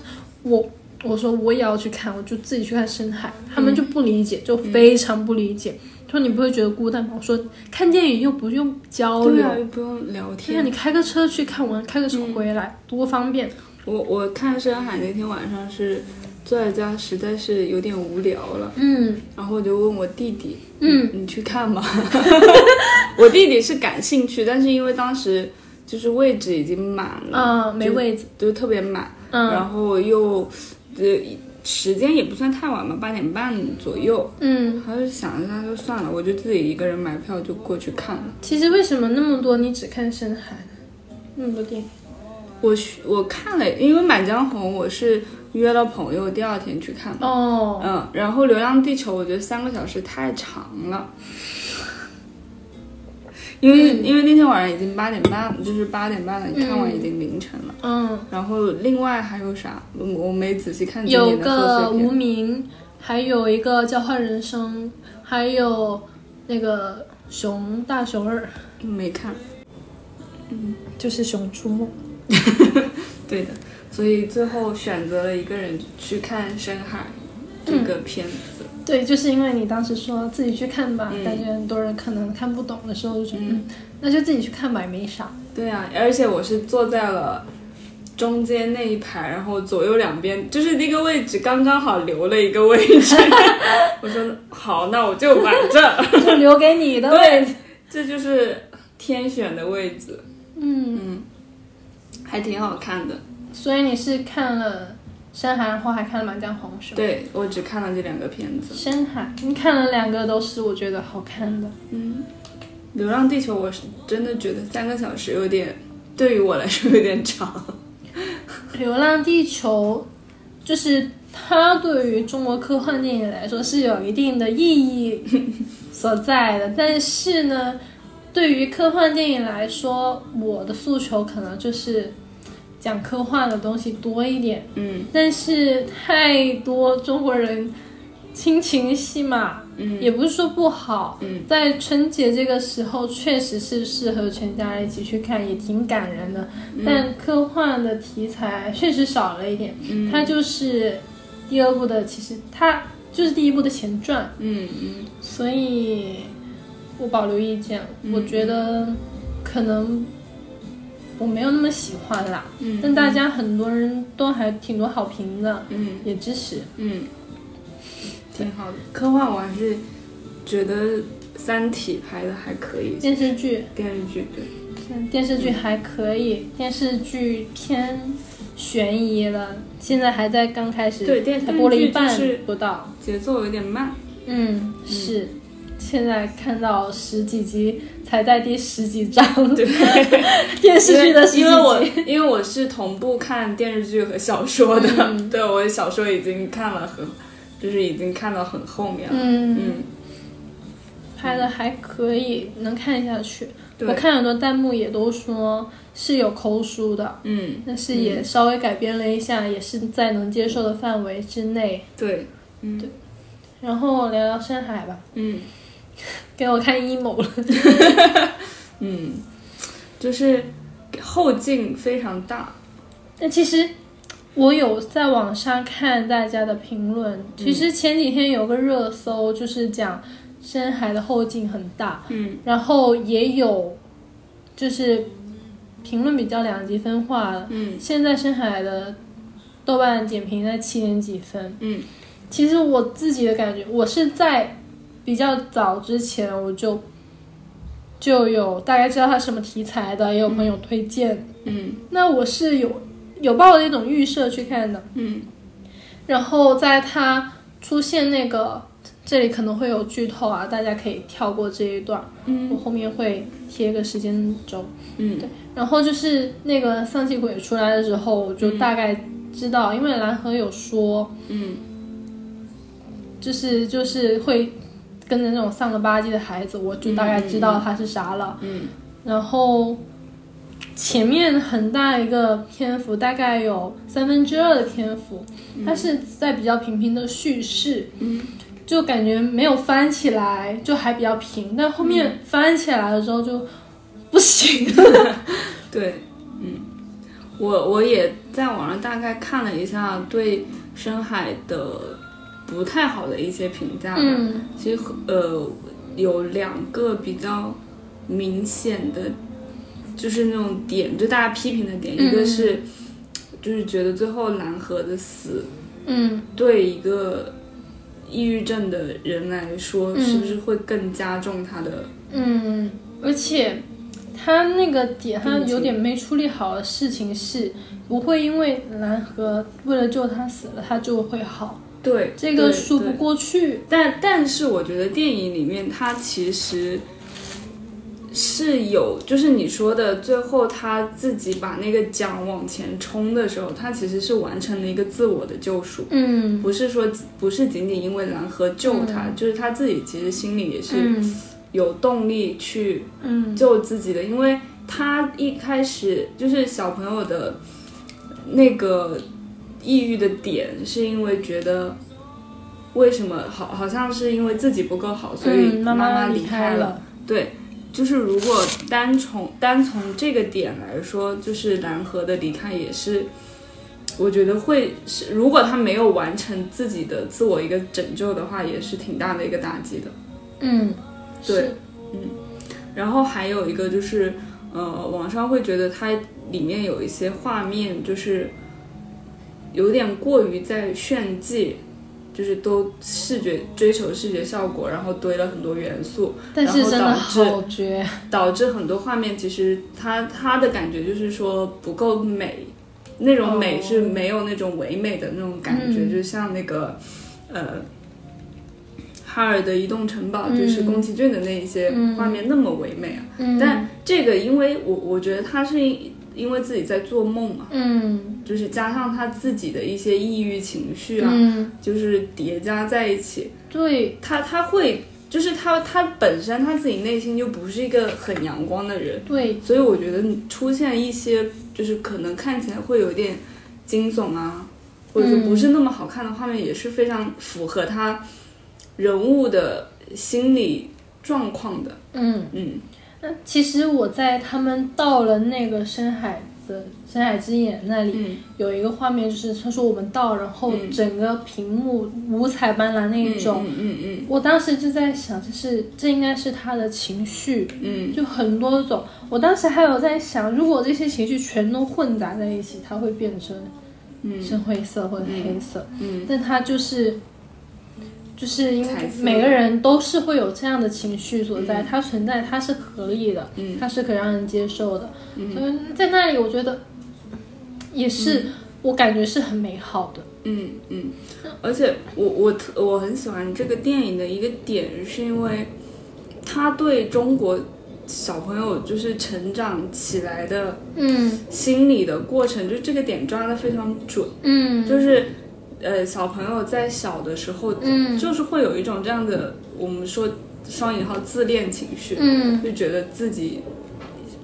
[SPEAKER 1] 我。我说我也要去看，我就自己去看深海，他们就不理解，就非常不理解，说你不会觉得孤单吗？我说看电影又不用交流，
[SPEAKER 2] 对啊，又不用聊天。
[SPEAKER 1] 你开个车去看完，开个车回来、多方便。
[SPEAKER 2] 我我看深海那天晚上是坐在家，实在是有点无聊了，
[SPEAKER 1] 嗯
[SPEAKER 2] 然后我就问我弟弟，
[SPEAKER 1] 嗯，
[SPEAKER 2] 你去看吗？我弟弟是感兴趣，但是因为当时就是位置已经满了，
[SPEAKER 1] 嗯、没位子，
[SPEAKER 2] 就特别满，
[SPEAKER 1] 嗯
[SPEAKER 2] 然后又呃时间也不算太晚嘛，八点半左右，
[SPEAKER 1] 嗯。
[SPEAKER 2] 还是想一下就算了，我就自己一个人买票就过去看了。
[SPEAKER 1] 其实为什么那么多你只看深海呢？那么多电影，
[SPEAKER 2] 我去我看了，因为《满江红》我是约了朋友第二天去看的，
[SPEAKER 1] 哦，
[SPEAKER 2] 嗯，然后《流浪地球》我觉得三个小时太长了。因为、因为那天晚上已经八点半，就是八点半了，你看完已经凌晨了。
[SPEAKER 1] 嗯，
[SPEAKER 2] 然后另外还有啥？我我没仔细看
[SPEAKER 1] 有
[SPEAKER 2] 年的贺
[SPEAKER 1] 个无。名，还有一个交换人生，还有那个熊大熊二，
[SPEAKER 2] 没看。
[SPEAKER 1] 嗯就是熊出没。
[SPEAKER 2] 对的，所以最后选择了一个人去看《深海》这个片子。
[SPEAKER 1] 对，就是因为你当时说自己去看吧，
[SPEAKER 2] 嗯
[SPEAKER 1] 感觉很多人可能看不懂的时候，就觉得、嗯、那就自己去看吧，也没啥。
[SPEAKER 2] 对啊，而且我是坐在了中间那一排，然后左右两边就是那个位置刚刚好留了一个位置。我说好，那我就摆这，
[SPEAKER 1] 就留给你的位置。
[SPEAKER 2] 这就是天选的位置，
[SPEAKER 1] 嗯，
[SPEAKER 2] 还挺好看的。
[SPEAKER 1] 所以你是看了《深海》，然后还看了《满江红》是吗？
[SPEAKER 2] 对我只看了这两个片子，
[SPEAKER 1] 深海，你看了两个都是我觉得好看的。
[SPEAKER 2] 嗯，《流浪地球》我是真的觉得三个小时有点，对于我来说有点长。
[SPEAKER 1] 《流浪地球》就是它对于中国科幻电影来说是有一定的意义所在的，但是呢，对于科幻电影来说，我的诉求可能就是讲科幻的东西多一点，
[SPEAKER 2] 嗯。
[SPEAKER 1] 但是太多中国人亲情戏嘛，
[SPEAKER 2] 嗯。
[SPEAKER 1] 也不是说不好，
[SPEAKER 2] 嗯。
[SPEAKER 1] 在春节这个时候确实是适合全家一起去看，也挺感人的。但科幻的题材确实少了一点，
[SPEAKER 2] 嗯。
[SPEAKER 1] 它就是第二部的，其实它就是第一部的前传，
[SPEAKER 2] 嗯嗯。
[SPEAKER 1] 所以我保留意见。
[SPEAKER 2] 嗯。
[SPEAKER 1] 我觉得可能我没有那么喜欢啦，
[SPEAKER 2] 嗯
[SPEAKER 1] 但大家很多人都还挺多好评的，
[SPEAKER 2] 嗯
[SPEAKER 1] 也支持。
[SPEAKER 2] 嗯，挺好的。科幻我还是觉得《三体》拍的还可以，
[SPEAKER 1] 电视剧
[SPEAKER 2] 电视剧对。
[SPEAKER 1] 电视剧还可以，电视剧偏悬疑了，现在还在刚开始，
[SPEAKER 2] 对电
[SPEAKER 1] 才播了一半不到。
[SPEAKER 2] 节奏有点慢。
[SPEAKER 1] 嗯，是，现在看到十几集，才在第十几章，
[SPEAKER 2] 对，
[SPEAKER 1] 电视剧的十几集。
[SPEAKER 2] 因为我因为我是同步看电视剧和小说的，
[SPEAKER 1] 嗯。
[SPEAKER 2] 对我小说已经看了很，就是已经看到很后面了。
[SPEAKER 1] 嗯，
[SPEAKER 2] 嗯，
[SPEAKER 1] 拍的还可以，能看下去。我看很多弹幕也都说是有抠书的，
[SPEAKER 2] 嗯，
[SPEAKER 1] 但是也稍微改编了一下，也是在能接受的范围之内。
[SPEAKER 2] 对，嗯。
[SPEAKER 1] 对。然后聊聊深海吧，
[SPEAKER 2] 嗯
[SPEAKER 1] 给我看 emo 了。
[SPEAKER 2] 嗯，就是后劲非常大。
[SPEAKER 1] 但其实我有在网上看大家的评论，其实前几天有个热搜，就是讲深海的后劲很大，
[SPEAKER 2] 嗯
[SPEAKER 1] 然后也有就是评论比较两极分化的。
[SPEAKER 2] 嗯
[SPEAKER 1] 现在深海的豆瓣点评在七点几分，
[SPEAKER 2] 嗯
[SPEAKER 1] 其实我自己的感觉，我是在比较早之前我就就有大概知道它什么题材的，也有朋友推荐。
[SPEAKER 2] 嗯。
[SPEAKER 1] 那我是有有抱着一种预设去看的，
[SPEAKER 2] 嗯。
[SPEAKER 1] 然后在它出现那个这里可能会有剧透啊，大家可以跳过这一段，
[SPEAKER 2] 嗯。
[SPEAKER 1] 我后面会贴个时间轴。
[SPEAKER 2] 嗯。
[SPEAKER 1] 对然后就是那个丧气鬼出来的时候，我就大概知道，因为蓝河有说，
[SPEAKER 2] 嗯。
[SPEAKER 1] 就是就是会跟着那种丧了吧唧的孩子，我就大概知道他是啥了。
[SPEAKER 2] 嗯
[SPEAKER 1] 然后前面很大一个篇幅，大概有三分之二的篇幅，它是在比较平平的叙事，
[SPEAKER 2] 嗯
[SPEAKER 1] 就感觉没有翻起来，就还比较平。但后面翻起来了之后就不行了。
[SPEAKER 2] 对，嗯，我我也在网上大概看了一下对深海的不太好的一些评价吧。
[SPEAKER 1] 嗯
[SPEAKER 2] 其实呃有两个比较明显的，就是那种点，就大家批评的点，
[SPEAKER 1] 嗯
[SPEAKER 2] 一个是就是觉得最后蓝河的死
[SPEAKER 1] 嗯
[SPEAKER 2] 对一个抑郁症的人来说，
[SPEAKER 1] 嗯
[SPEAKER 2] 是不是会更加重他的？
[SPEAKER 1] 嗯，而且他那个点，他有点没处理好的事情是，不会因为蓝河为了救他死了，他就会好，
[SPEAKER 2] 对，
[SPEAKER 1] 这个说不过去。
[SPEAKER 2] 但但是我觉得电影里面他其实是有，就是你说的最后他自己把那个桨往前冲的时候，他其实是完成了一个自我的救赎，
[SPEAKER 1] 嗯。
[SPEAKER 2] 不是说不是仅仅因为蓝河救他，就是他自己其实心里也是
[SPEAKER 1] 嗯。
[SPEAKER 2] 有动力去
[SPEAKER 1] 嗯。
[SPEAKER 2] 救自己的，因为他一开始就是小朋友的那个抑郁的点，是因为觉得为什么好好像是因为自己不够好，所以
[SPEAKER 1] 嗯妈
[SPEAKER 2] 妈
[SPEAKER 1] 离
[SPEAKER 2] 开
[SPEAKER 1] 了。
[SPEAKER 2] 对，就是如果单从单从这个点来说，就是蓝河的离开也是。我觉得会是，如果他没有完成自己的自我一个拯救的话，也是挺大的一个打击的。
[SPEAKER 1] 嗯，
[SPEAKER 2] 对
[SPEAKER 1] 嗯，
[SPEAKER 2] 然后还有一个就是，呃，网上会觉得它里面有一些画面就是有点过于在炫技，就是都视觉追求视觉效果，然后堆了很多元素，
[SPEAKER 1] 但是真的
[SPEAKER 2] 然后导致
[SPEAKER 1] 好绝。
[SPEAKER 2] 导致很多画面其实它它的感觉就是说不够美，那种美
[SPEAKER 1] 哦
[SPEAKER 2] 是没有那种唯美的那种感觉，
[SPEAKER 1] 嗯
[SPEAKER 2] 就像那个呃哈尔的移动城堡，
[SPEAKER 1] 嗯
[SPEAKER 2] 就是宫崎骏的那一些
[SPEAKER 1] 嗯
[SPEAKER 2] 画面那么唯美啊。
[SPEAKER 1] 嗯，
[SPEAKER 2] 但这个因为我我觉得它是因因为自己在做梦嘛，
[SPEAKER 1] 嗯
[SPEAKER 2] 就是加上他自己的一些抑郁情绪啊，
[SPEAKER 1] 嗯，
[SPEAKER 2] 就是叠加在一起，
[SPEAKER 1] 对，
[SPEAKER 2] 他他会。就是他，他本身他自己内心就不是一个很阳光的人，
[SPEAKER 1] 对，
[SPEAKER 2] 所以我觉得出现一些就是可能看起来会有点惊悚啊，或者说不是那么好看的画面，也是非常符合他人物的心理状况的。
[SPEAKER 1] 嗯。
[SPEAKER 2] 嗯
[SPEAKER 1] 那其实我在他们到了那个深海的深海之眼那里，
[SPEAKER 2] 嗯
[SPEAKER 1] 有一个画面，就是他说我们到，然后
[SPEAKER 2] 嗯
[SPEAKER 1] 整个屏幕五彩斑斓那一种。
[SPEAKER 2] 嗯嗯
[SPEAKER 1] 我当时就在想，就是这应该是他的情绪，
[SPEAKER 2] 嗯
[SPEAKER 1] 就很多种。我当时还有在想，如果这些情绪全都混杂在一起，它会变成
[SPEAKER 2] 嗯
[SPEAKER 1] 深灰色或者黑色。
[SPEAKER 2] 嗯
[SPEAKER 1] 但它就是就是因为每个人都是会有这样的情绪所在，
[SPEAKER 2] 嗯。
[SPEAKER 1] 它存在，它是可以的，
[SPEAKER 2] 嗯。
[SPEAKER 1] 它是可以让人接受的。
[SPEAKER 2] 嗯。
[SPEAKER 1] 所以在那里，我觉得也是、我感觉是很美好的。
[SPEAKER 2] 嗯嗯，而且我我特我很喜欢这个电影的一个点，是因为他对中国小朋友就是成长起来的
[SPEAKER 1] 嗯。
[SPEAKER 2] 心理的过程，就这个点抓的非常准，
[SPEAKER 1] 嗯，
[SPEAKER 2] 就是呃小朋友在小的时候，
[SPEAKER 1] 嗯
[SPEAKER 2] 就是会有一种这样的我们说双引号自恋情绪，
[SPEAKER 1] 嗯
[SPEAKER 2] 就觉得自己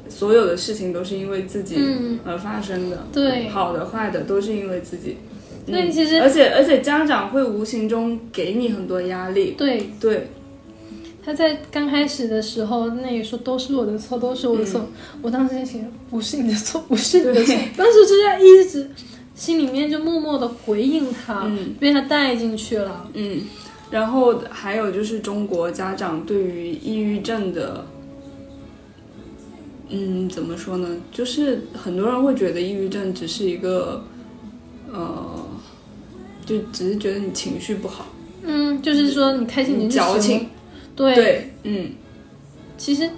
[SPEAKER 2] 所有的事情都是因为自己
[SPEAKER 1] 嗯，
[SPEAKER 2] 而发生的，
[SPEAKER 1] 对，
[SPEAKER 2] 好的坏的都是因为自己。
[SPEAKER 1] 所以其实
[SPEAKER 2] 而且而且家长会无形中给你很多压力，
[SPEAKER 1] 对
[SPEAKER 2] 对，
[SPEAKER 1] 他在刚开始的时候，那也说都是我的错，都是我的错。我当时在想，不是你的错，不是你的错。当时就这样一直心里面就默默的回应他，
[SPEAKER 2] 嗯。
[SPEAKER 1] 被他带进去了。
[SPEAKER 2] 嗯，然后还有就是中国家长对于抑郁症的，嗯，怎么说呢？就是很多人会觉得抑郁症只是一个，呃，就只是觉得你情绪不好，
[SPEAKER 1] 嗯，就是说你开心你就
[SPEAKER 2] 矫情，
[SPEAKER 1] 对，
[SPEAKER 2] 对，嗯。
[SPEAKER 1] 其实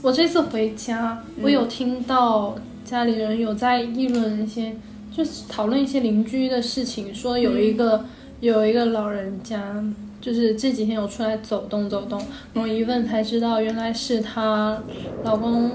[SPEAKER 1] 我这次回家，我有听到家里人有在议论一些，就是讨论一些邻居的事情，说有一个、有一个老人家，就是这几天有出来走动走动，然后一问才知道，原来是她老公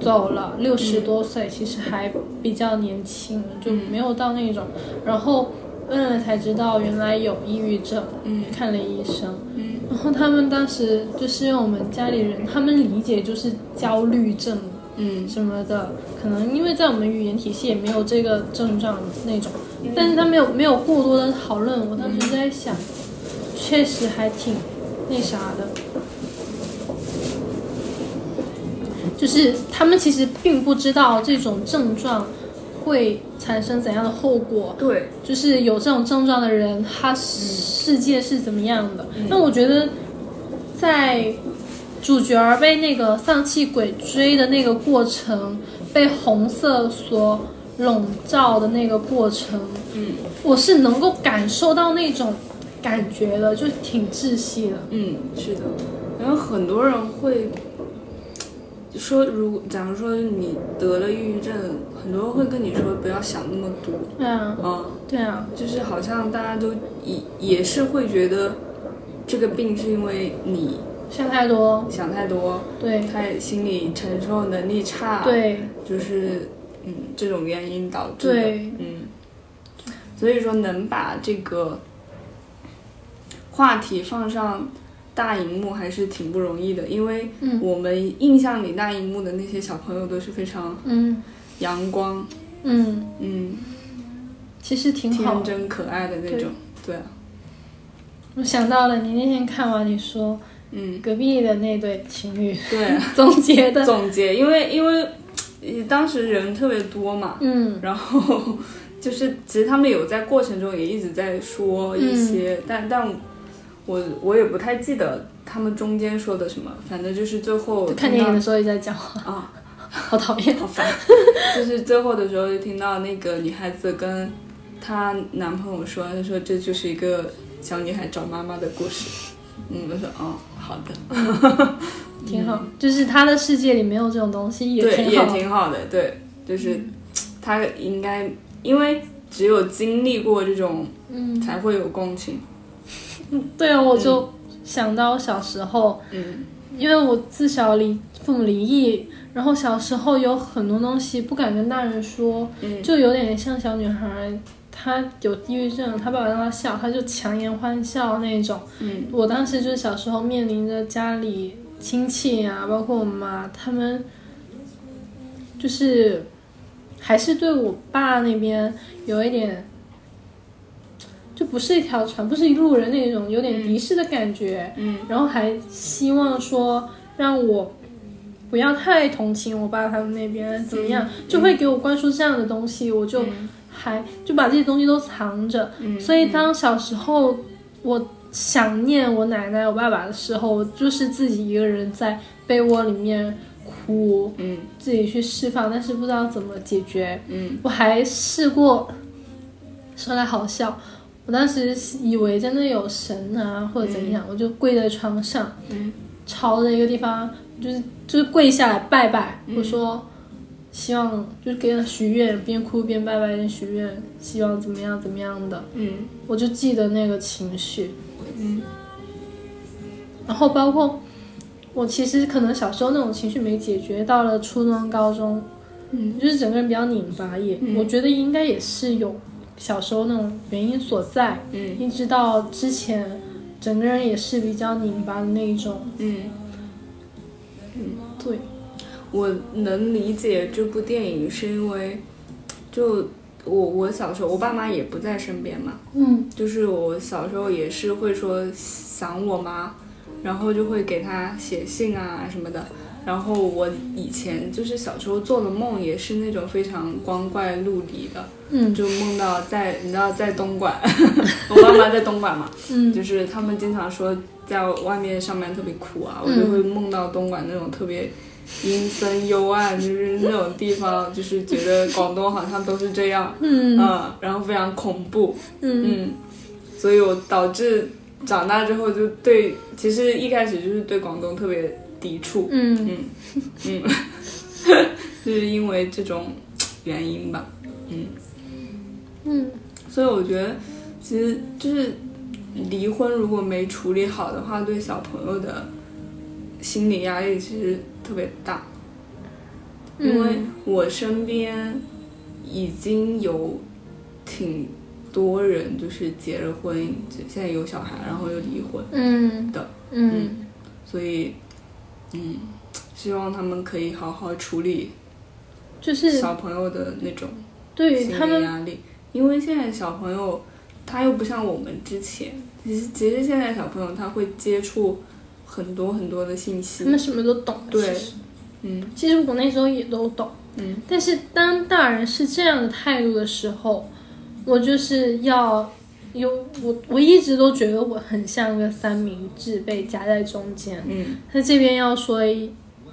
[SPEAKER 1] 走了，六十多岁，其实还比较年轻，就没有到那种，然后问了才知道原来有抑郁症，
[SPEAKER 2] 嗯
[SPEAKER 1] 看了医生。
[SPEAKER 2] 嗯
[SPEAKER 1] 然后他们当时就是用我们家里人，他们理解就是焦虑症
[SPEAKER 2] 嗯
[SPEAKER 1] 什么的，可能因为在我们语言体系也没有这个症状那种，但是他没有没有过多的讨论。我当时在想，确实还挺那啥的，就是他们其实并不知道这种症状会产生怎样的后果，
[SPEAKER 2] 对，
[SPEAKER 1] 就是有这种症状的人，他世界是怎么样的？那我觉得，在主角儿被那个丧气鬼追的那个过程，被红色所笼罩的那个过程，
[SPEAKER 2] 嗯。
[SPEAKER 1] 我是能够感受到那种感觉的，就挺窒息的。
[SPEAKER 2] 嗯，是的。然后很多人会说，如假如说你得了抑郁症，很多人会跟你说不要想那么多，
[SPEAKER 1] 对啊，
[SPEAKER 2] 啊、
[SPEAKER 1] 对啊，
[SPEAKER 2] 就是好像大家都也也是会觉得这个病是因为你
[SPEAKER 1] 想太多，
[SPEAKER 2] 想太多，
[SPEAKER 1] 对。
[SPEAKER 2] 太心理承受能力差，，
[SPEAKER 1] 对。
[SPEAKER 2] 就是嗯这种原因导致的，
[SPEAKER 1] 对，
[SPEAKER 2] 嗯，所以说能把这个话题放上大荧幕还是挺不容易的，因为
[SPEAKER 1] 嗯。
[SPEAKER 2] 我们印象里大荧幕的那些小朋友都是非常
[SPEAKER 1] 嗯。
[SPEAKER 2] 阳光，
[SPEAKER 1] 嗯，
[SPEAKER 2] 嗯，
[SPEAKER 1] 其实挺好
[SPEAKER 2] 天。真可爱的那种，对啊，
[SPEAKER 1] 我想到了你那天看完，你说
[SPEAKER 2] 嗯，
[SPEAKER 1] 隔壁的那对情侣
[SPEAKER 2] 对。
[SPEAKER 1] 总结的，
[SPEAKER 2] 总结，因为因为呃当时人特别多嘛，
[SPEAKER 1] 嗯。
[SPEAKER 2] 然后就是其实他们有在过程中也一直在说一些，但但我我也不太记得他们中间说的什么，反正就是最后
[SPEAKER 1] 看电影的时候也在讲。话，
[SPEAKER 2] 啊，
[SPEAKER 1] 好讨厌。
[SPEAKER 2] 好烦，就是最后的时候就听到那个女孩子跟她男朋友说，她说这就是一个小女孩找妈妈的故事。嗯，我说哦，好的，
[SPEAKER 1] 挺好，就是他的世界里没有这种东西，也
[SPEAKER 2] 对，也
[SPEAKER 1] 挺好。
[SPEAKER 2] 的，对，就是他应该，因为只有经历过这种，
[SPEAKER 1] 嗯，
[SPEAKER 2] 才会有共情。
[SPEAKER 1] 对啊，我就想到小时候，
[SPEAKER 2] 嗯。
[SPEAKER 1] 因为我自小离父母离异，然后小时候有很多东西不敢跟大人说，
[SPEAKER 2] 嗯。
[SPEAKER 1] 就有点像小女孩，她有抑郁症，他爸爸让他笑，他就强颜欢笑那种。
[SPEAKER 2] 嗯
[SPEAKER 1] 我当时就是小时候面临着家里亲戚啊，包括我妈，他们就是还是对我爸那边有一点，就不是一条船，不是一路人那种有点敌视的感觉，
[SPEAKER 2] 嗯
[SPEAKER 1] 然后还希望说让我。不要太同情我爸他们那边怎么样，就会给我灌输这样的东西，我就还就把这些东西都藏着，
[SPEAKER 2] 嗯，
[SPEAKER 1] 所以当小时候我想念我奶奶、我爸爸的时候，我就是自己一个人在被窝里面哭，
[SPEAKER 2] 嗯。
[SPEAKER 1] 自己去释放，但是不知道怎么解决。
[SPEAKER 2] 嗯。
[SPEAKER 1] 我还试过，说来好笑，我当时以为真的有神啊或者怎样，我就跪在床上，
[SPEAKER 2] 嗯。
[SPEAKER 1] 朝着一个地方，就是就是跪下来拜拜，
[SPEAKER 2] 嗯。
[SPEAKER 1] 我说希望就是给许愿，边哭边拜拜边许愿，希望怎么样怎么样的，
[SPEAKER 2] 嗯。
[SPEAKER 1] 我就记得那个情绪。
[SPEAKER 2] 嗯。
[SPEAKER 1] 然后包括我其实可能小时候那种情绪没解决，到了初中、高中，
[SPEAKER 2] 嗯。
[SPEAKER 1] 就是整个人比较拧巴也，
[SPEAKER 2] 嗯。
[SPEAKER 1] 我觉得应该也是有小时候那种原因所在，
[SPEAKER 2] 嗯。
[SPEAKER 1] 一直到之前，整个人也是比较拧巴的那一种。
[SPEAKER 2] 嗯嗯，
[SPEAKER 1] 对，
[SPEAKER 2] 我能理解这部电影，是因为就我我小时候，我爸妈也不在身边嘛，
[SPEAKER 1] 嗯。
[SPEAKER 2] 就是我小时候也是会说想我妈，然后就会给她写信啊什么的。然后我以前就是小时候做的梦也是那种非常光怪陆离的，
[SPEAKER 1] 嗯。
[SPEAKER 2] 就梦到在你知道在东莞，我爸妈在东莞嘛，
[SPEAKER 1] 嗯。
[SPEAKER 2] 就是他们经常说在外面上班特别苦啊，我
[SPEAKER 1] 嗯。
[SPEAKER 2] 就会梦到东莞那种特别阴森幽暗，就是那种地方，就是觉得广东好像都是这样，
[SPEAKER 1] 嗯
[SPEAKER 2] 嗯，然后非常恐怖，
[SPEAKER 1] 嗯
[SPEAKER 2] 嗯，所以我导致长大之后就对，其实一开始就是对广东特别抵触，
[SPEAKER 1] 嗯。
[SPEAKER 2] 嗯嗯，就是因为这种原因吧，嗯。
[SPEAKER 1] 嗯。
[SPEAKER 2] 所以我觉得，其实就是离婚如果没处理好的话，对小朋友的心理压力其实特别大。因为我身边已经有挺多人就是结了婚，现在有小孩，然后又离婚，
[SPEAKER 1] 嗯
[SPEAKER 2] 的
[SPEAKER 1] 嗯
[SPEAKER 2] 所以，嗯，希望他们可以好好处理
[SPEAKER 1] 就是
[SPEAKER 2] 小朋友的那种心
[SPEAKER 1] 对于他们
[SPEAKER 2] 理压力，因为现在小朋友他又不像我们之前，其实其实现在小朋友他会接触很多很多的信息。
[SPEAKER 1] 他，们什么都懂，
[SPEAKER 2] 对嗯。
[SPEAKER 1] 其实我那时候也都懂，
[SPEAKER 2] 嗯。
[SPEAKER 1] 但是当大人是这样的态度的时候，我就是要有我我一直都觉得我很像个三明治被夹在中间，
[SPEAKER 2] 嗯。
[SPEAKER 1] 他这边要说一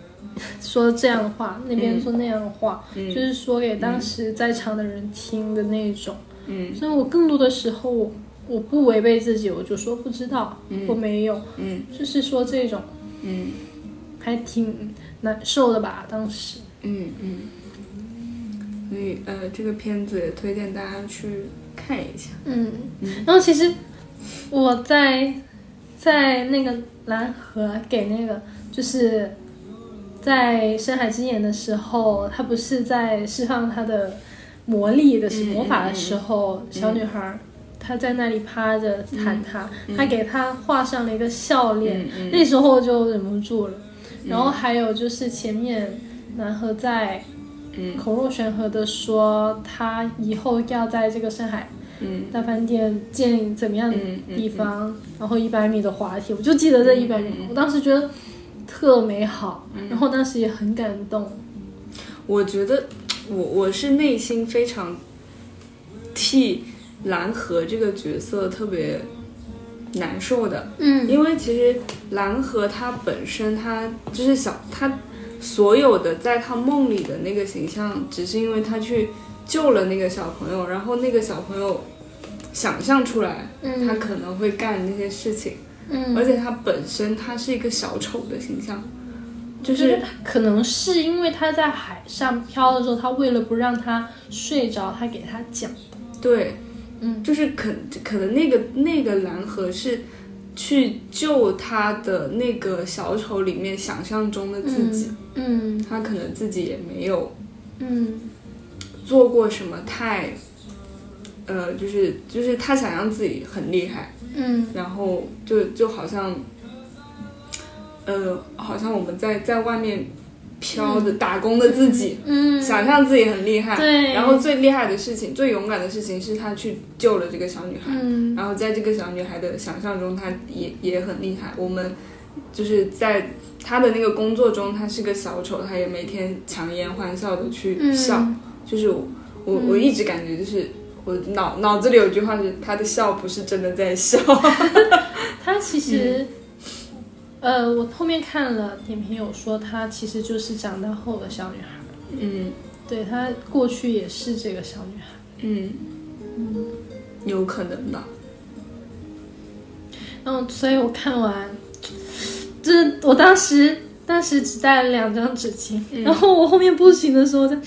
[SPEAKER 1] 说这样的话，那边说那样的话，
[SPEAKER 2] 嗯。
[SPEAKER 1] 就是说给当时在场的人听的那种。
[SPEAKER 2] 嗯。
[SPEAKER 1] 所以我更多的时候我我不违背自己，我就说不知道，
[SPEAKER 2] 嗯
[SPEAKER 1] 我没有，
[SPEAKER 2] 嗯
[SPEAKER 1] 就是说这种
[SPEAKER 2] 嗯
[SPEAKER 1] 还挺难受的吧，当时。
[SPEAKER 2] 嗯嗯，所以呃，这个片子也推荐大家去看一下。
[SPEAKER 1] 嗯
[SPEAKER 2] 嗯，
[SPEAKER 1] 然后其实我在在那个蓝河给那个就是在深海之眼的时候，他不是在释放他的魔力的时
[SPEAKER 2] 嗯
[SPEAKER 1] 魔法的时候，小女孩儿她在那里趴着喊他，他给他画上了一个笑脸，那时候就忍不住了。然后还有就是前面南河在
[SPEAKER 2] 嗯。
[SPEAKER 1] 口若悬河的说，他以后要在这个深海
[SPEAKER 2] 嗯。
[SPEAKER 1] 大饭店建怎么样的
[SPEAKER 2] 嗯嗯
[SPEAKER 1] 地方，然后一百米的滑梯，我就记得这一百米，我当时觉得特美好，然后当时也很感动。
[SPEAKER 2] 我觉得我我是内心非常替蓝河这个角色特别难受的，
[SPEAKER 1] 嗯。
[SPEAKER 2] 因为其实蓝河他本身他就是小他所有的在他梦里的那个形象，只是因为他去救了那个小朋友，然后那个小朋友想象出来他可能会干那些事情，
[SPEAKER 1] 嗯，
[SPEAKER 2] 而且他本身他是一个小丑的形象，就是
[SPEAKER 1] 可能是因为他在海上漂的时候，他为了不让他睡着，他给他讲。
[SPEAKER 2] 对，
[SPEAKER 1] 嗯。
[SPEAKER 2] 就是可可能那个那个蓝河是去救他的那个小丑里面想象中的自己，
[SPEAKER 1] 嗯
[SPEAKER 2] 他可能自己也没有
[SPEAKER 1] 嗯。
[SPEAKER 2] 做过什么太，呃，就是就是他想让自己很厉害，
[SPEAKER 1] 嗯。
[SPEAKER 2] 然后就就好像，呃，好像我们在在外面飘的、打工的自己，
[SPEAKER 1] 嗯，
[SPEAKER 2] 想象自己很厉害，
[SPEAKER 1] 对，
[SPEAKER 2] 然后最厉害的事情、最勇敢的事情是他去救了这个小女孩，
[SPEAKER 1] 嗯。
[SPEAKER 2] 然后在这个小女孩的想象中，她也也很厉害。我们就是在她的那个工作中，她是个小丑，她也每天强颜欢笑的去笑。
[SPEAKER 1] 嗯。
[SPEAKER 2] 就是我我我一直感觉就是我脑脑子里有句话是，她的笑不是真的在笑。
[SPEAKER 1] 他其实，呃，我后面看了点评有说，她其实就是长大后的小女孩。
[SPEAKER 2] 嗯
[SPEAKER 1] 对她过去也是这个小女孩。
[SPEAKER 2] 嗯，有可能吧。
[SPEAKER 1] 然后所以我看完，就是我当时当时只带了两张纸巾，然后我后面不行的时候，我在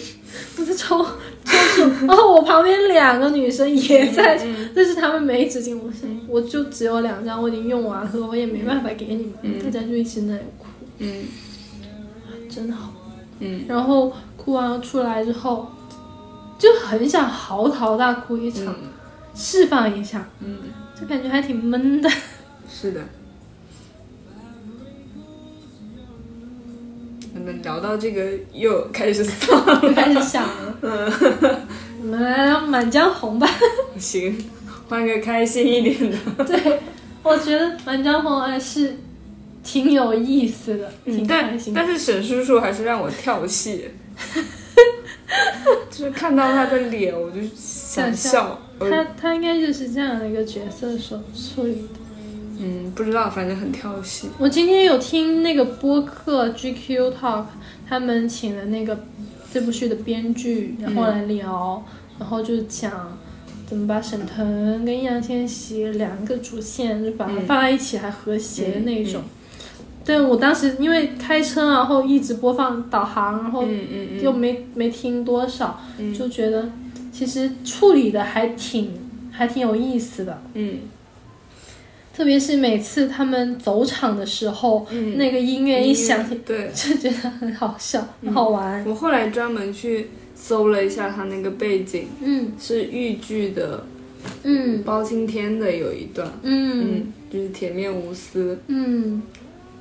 [SPEAKER 1] 我在抽 然后我旁边两个女生也在，但是她们没纸巾，我是我就只有两张，我已经用完了，我也没办法给你们，大家就一直在那里哭，
[SPEAKER 2] 嗯。
[SPEAKER 1] 真好。
[SPEAKER 2] 嗯。
[SPEAKER 1] 然后哭完出来之后，就很想嚎啕大哭一场，释放一下，
[SPEAKER 2] 嗯，
[SPEAKER 1] 就感觉还挺闷的。
[SPEAKER 2] 是的。我们聊到这个又开始丧了，
[SPEAKER 1] 开始想了，嗯我们来聊《满江红》吧。
[SPEAKER 2] 行，换个开心一点的。
[SPEAKER 1] 对，我觉得《满江红》还是挺有意思的，挺开
[SPEAKER 2] 但
[SPEAKER 1] 心的。
[SPEAKER 2] 但是沈叔叔还是让我跳戏，就是看到他的脸我就想笑。我
[SPEAKER 1] 他他应该就是这样的一个角色所处理的。
[SPEAKER 2] 嗯，不知道，反正很跳戏。
[SPEAKER 1] 我今天有听那个播客 GQ Talk，他们请了那个这部剧的编剧，然后来聊，然后就讲怎么把沈腾跟易烊千玺两个主线就把它放在一起还和谐的那种。但我当时因为开车，然后一直播放导航，然后
[SPEAKER 2] 嗯嗯嗯
[SPEAKER 1] 又没没听多少，
[SPEAKER 2] 嗯
[SPEAKER 1] 就觉得其实处理的还挺还挺有意思的。
[SPEAKER 2] 嗯
[SPEAKER 1] 特别是每次他们走场的时候，
[SPEAKER 2] 嗯，
[SPEAKER 1] 那个音乐一响起，
[SPEAKER 2] 对。
[SPEAKER 1] 就觉得很好笑，很好玩。
[SPEAKER 2] 我后来专门去搜了一下他那个背景，
[SPEAKER 1] 嗯
[SPEAKER 2] 是豫剧的
[SPEAKER 1] 嗯
[SPEAKER 2] 包青天的有一段，
[SPEAKER 1] 嗯
[SPEAKER 2] 嗯，就是铁面无私，
[SPEAKER 1] 嗯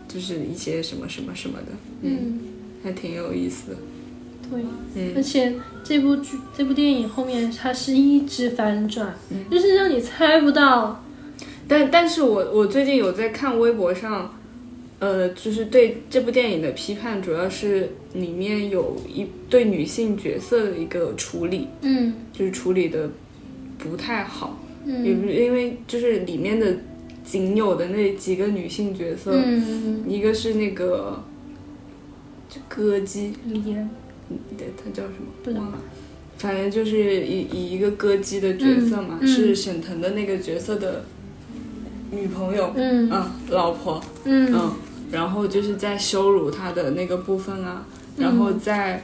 [SPEAKER 2] 就是一些什么什么什么的，
[SPEAKER 1] 嗯，
[SPEAKER 2] 还挺有意思的，
[SPEAKER 1] 对。
[SPEAKER 2] 嗯
[SPEAKER 1] 而且这部剧、这部电影后面它是一直反转，
[SPEAKER 2] 嗯
[SPEAKER 1] 就是让你猜不到。
[SPEAKER 2] 但但是我我最近有在看微博上，呃，就是对这部电影的批判，主要是里面有一对女性角色的一个处理，
[SPEAKER 1] 嗯。
[SPEAKER 2] 就是处理的不太好，
[SPEAKER 1] 嗯。
[SPEAKER 2] 因为因为就是里面的仅有的那几个女性角色，
[SPEAKER 1] 嗯，
[SPEAKER 2] 一个是那个就歌姬，
[SPEAKER 1] 李岩
[SPEAKER 2] 对，她叫什么？
[SPEAKER 1] 不
[SPEAKER 2] 忘了。反正就是以以一个歌姬的角色嘛，是沈腾的那个角色的女朋友，
[SPEAKER 1] 嗯。
[SPEAKER 2] 嗯，老婆，
[SPEAKER 1] 嗯。
[SPEAKER 2] 嗯，然后就是在羞辱他的那个部分啊，然后在，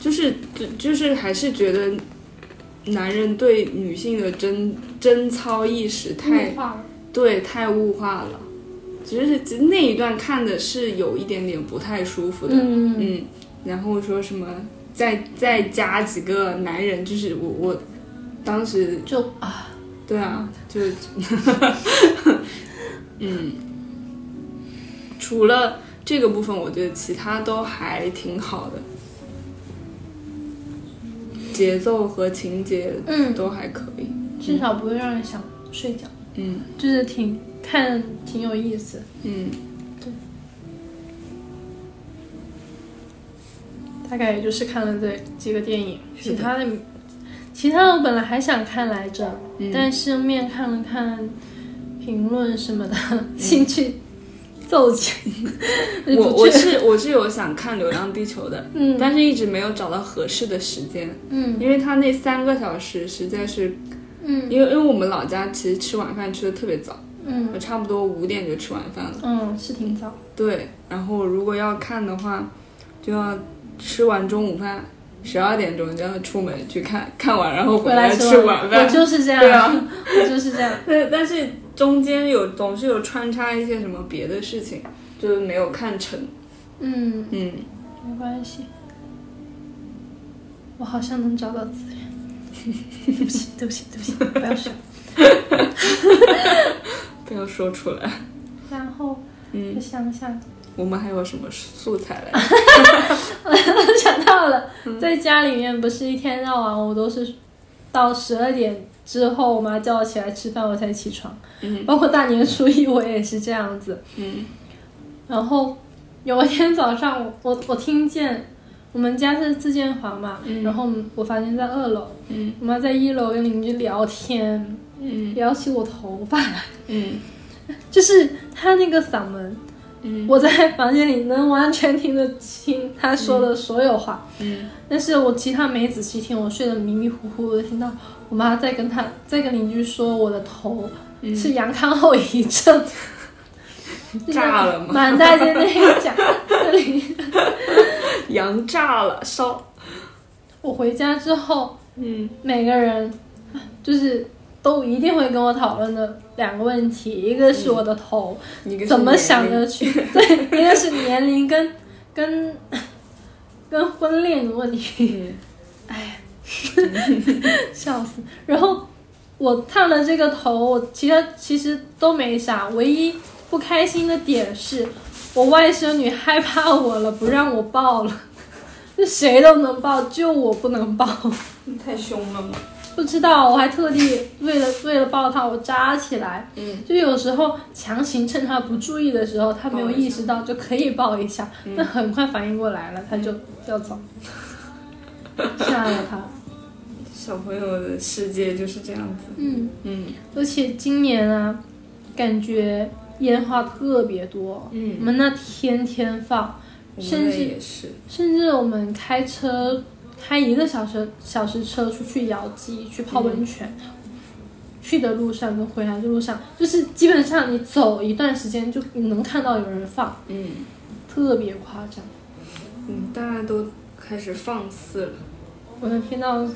[SPEAKER 2] 就是就就是还是觉得男人对女性的贞贞操意识太。对太物化了，其实是那一段看的是有一点点不太舒服的，
[SPEAKER 1] 嗯。
[SPEAKER 2] 嗯，然后说什么再再加几个男人，就是我我当时
[SPEAKER 1] 就啊，
[SPEAKER 2] 对啊，就 嗯，除了这个部分，我觉得其他都还挺好的，节奏和情节
[SPEAKER 1] 嗯，
[SPEAKER 2] 都还可以，
[SPEAKER 1] 至少不会让人想睡觉，
[SPEAKER 2] 嗯
[SPEAKER 1] 就是挺看挺有意思。
[SPEAKER 2] 嗯对
[SPEAKER 1] 大概也就是看了这几个电影，其他的，其他的我本来还想看来着，
[SPEAKER 2] 嗯
[SPEAKER 1] 但是面看了看评论什么的，兴趣骤减。
[SPEAKER 2] 我我是我是有想看《流浪地球》的，
[SPEAKER 1] 嗯
[SPEAKER 2] 但是一直没有找到合适的时间，
[SPEAKER 1] 嗯
[SPEAKER 2] 因为它那三个小时实在是，
[SPEAKER 1] 嗯
[SPEAKER 2] 因为因为我们老家其实吃晚饭吃的特别早，
[SPEAKER 1] 嗯
[SPEAKER 2] 我差不多五点就吃晚饭了。
[SPEAKER 1] 嗯，是挺早。
[SPEAKER 2] 对，然后如果要看的话，就要吃完中午饭，十二点钟就要出门去看，看完然后
[SPEAKER 1] 回
[SPEAKER 2] 来
[SPEAKER 1] 吃
[SPEAKER 2] 晚饭。
[SPEAKER 1] 我就是这样，
[SPEAKER 2] 对啊，
[SPEAKER 1] 我就是这样。
[SPEAKER 2] 但但是中间有总是有穿插一些什么别的事情，就是没有看成。
[SPEAKER 1] 嗯，
[SPEAKER 2] 嗯，
[SPEAKER 1] 没关系，我好像能找到资源。对不起，对不起，对不起，不要说。
[SPEAKER 2] 不要说出来。
[SPEAKER 1] 然后
[SPEAKER 2] 嗯
[SPEAKER 1] 我，想想，
[SPEAKER 2] 我们还有什么素材来？
[SPEAKER 1] 我想到了，在家里面不是一天到晚我都是到十二点之后，我妈叫我起来吃饭我才起床，
[SPEAKER 2] 嗯。
[SPEAKER 1] 包括大年初一我也是这样子。
[SPEAKER 2] 嗯。
[SPEAKER 1] 然后有一天早上我，我我听见我们家是自建房嘛，
[SPEAKER 2] 嗯。
[SPEAKER 1] 然后我房间在二楼，
[SPEAKER 2] 嗯。
[SPEAKER 1] 我妈在一楼跟邻居聊天，
[SPEAKER 2] 嗯。
[SPEAKER 1] 聊起我头发来，
[SPEAKER 2] 嗯。
[SPEAKER 1] 就是她那个嗓门
[SPEAKER 2] 嗯。
[SPEAKER 1] 我在房间里能完全听得清他说的所有话，
[SPEAKER 2] 嗯。
[SPEAKER 1] 但是我其他没仔细听，我睡得迷迷糊糊的，听到我妈在跟他在跟邻居说我的头
[SPEAKER 2] 嗯。
[SPEAKER 1] 是阳康后遗症，
[SPEAKER 2] 炸了吗？
[SPEAKER 1] 满大街那个讲这里。
[SPEAKER 2] 羊炸了，烧。
[SPEAKER 1] 我回家之后，
[SPEAKER 2] 嗯。
[SPEAKER 1] 每个人就是都一定会跟我讨论的两个问题，一个是我的头、怎么想着去，对，一个是年龄跟跟跟婚恋的问题，
[SPEAKER 2] 嗯
[SPEAKER 1] 笑死。然后我烫了这个头，我其他其实都没啥，唯一不开心的点是我外甥女害怕我了，不让我抱了。就 谁都能抱，就我不能抱。
[SPEAKER 2] 你太凶了吗？
[SPEAKER 1] 不知道，我还特地为了为了抱他，我扎起来。
[SPEAKER 2] 嗯
[SPEAKER 1] 就有时候强行趁他不注意的时候，他没有意识到就可以抱一下，但很快反应过来了，他就要走，吓了他。
[SPEAKER 2] 小朋友的世界就是这样子。
[SPEAKER 1] 嗯，
[SPEAKER 2] 嗯
[SPEAKER 1] 而且今年啊，感觉烟花特别多，我
[SPEAKER 2] 嗯，
[SPEAKER 1] 们那天天放，甚至。甚至我们开车开一个小时小时车出去瑶鸡去泡温泉，去的路上跟回来的路上，就是基本上你走一段时间就你能看到有人放，
[SPEAKER 2] 嗯
[SPEAKER 1] 特别夸张。
[SPEAKER 2] 嗯，大家都开始放肆了。
[SPEAKER 1] 我能听到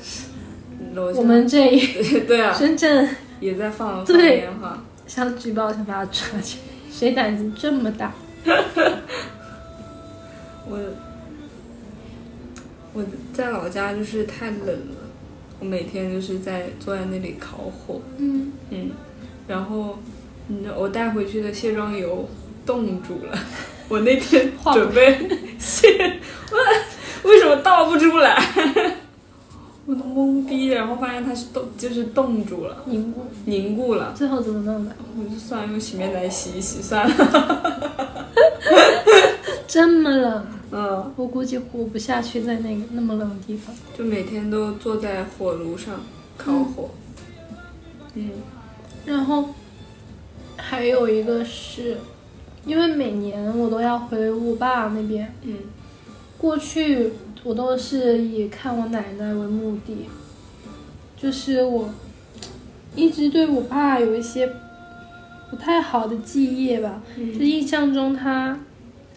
[SPEAKER 1] 我们这一
[SPEAKER 2] 对啊，
[SPEAKER 1] 深圳
[SPEAKER 2] 也在放放烟花。
[SPEAKER 1] 想举报，想把他抓起来，谁胆子这么大？
[SPEAKER 2] 我我在老家就是太冷了，我每天就是在坐在那里烤火，
[SPEAKER 1] 嗯，
[SPEAKER 2] 嗯，然后嗯，我带回去的卸妆油冻住了，我那天
[SPEAKER 1] 化
[SPEAKER 2] 准备卸，为为什么倒不出来？我都懵逼，然后发现它是冻，就是冻住了，
[SPEAKER 1] 凝固，
[SPEAKER 2] 凝固了。
[SPEAKER 1] 最后怎么弄的？
[SPEAKER 2] 我就算了，用洗面奶洗一洗算了。
[SPEAKER 1] 这么冷，
[SPEAKER 2] 嗯，
[SPEAKER 1] 我估计活不下去在那个那么冷的地方。
[SPEAKER 2] 就每天都坐在火炉上烤火。嗯。
[SPEAKER 1] 然后还有一个是，因为每年我都要回我爸那边，
[SPEAKER 2] 嗯。
[SPEAKER 1] 过去我都是以看我奶奶为目的，就是我一直对我爸有一些不太好的记忆吧，就
[SPEAKER 2] 嗯
[SPEAKER 1] 印象中他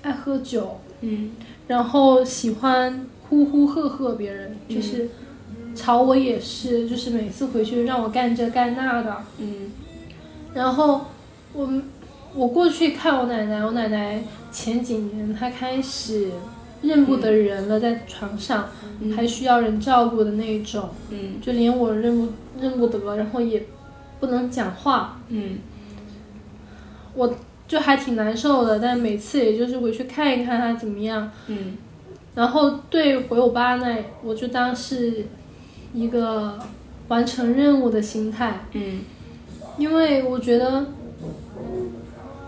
[SPEAKER 1] 爱喝酒，
[SPEAKER 2] 嗯。
[SPEAKER 1] 然后喜欢呼呼喝喝别人，就是吵我也是，就是每次回去让我干这干那的。
[SPEAKER 2] 嗯。
[SPEAKER 1] 然后我我过去看我奶奶，我奶奶前几年她开始认不得人了，在床上、
[SPEAKER 2] 嗯。
[SPEAKER 1] 还需要人照顾的那种，
[SPEAKER 2] 嗯。
[SPEAKER 1] 就连我认不认不得，然后也不能讲话，
[SPEAKER 2] 嗯。
[SPEAKER 1] 我就还挺难受的。但每次也就是回去看一看他怎么样，
[SPEAKER 2] 嗯
[SPEAKER 1] 然后对回我爸那，我就当是一个完成任务的心态。
[SPEAKER 2] 嗯
[SPEAKER 1] 因为我觉得，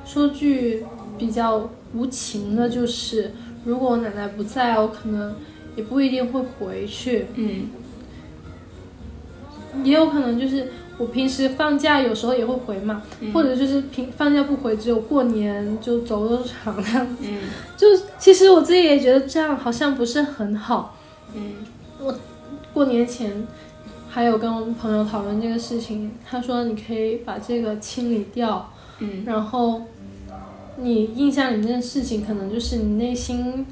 [SPEAKER 1] 说句比较无情的，就是如果我奶奶不在，我可能也不一定会回去，
[SPEAKER 2] 嗯
[SPEAKER 1] 也有可能就是我平时放假有时候也会回嘛，或者就是平放假不回，只有过年就走走场那样子。
[SPEAKER 2] 嗯
[SPEAKER 1] 就其实我自己也觉得这样好像不是很好。
[SPEAKER 2] 嗯我
[SPEAKER 1] 过年前还有跟我们朋友讨论这个事情，他说你可以把这个清理掉。
[SPEAKER 2] 嗯
[SPEAKER 1] 然后你印象里面的事情，可能就是你内心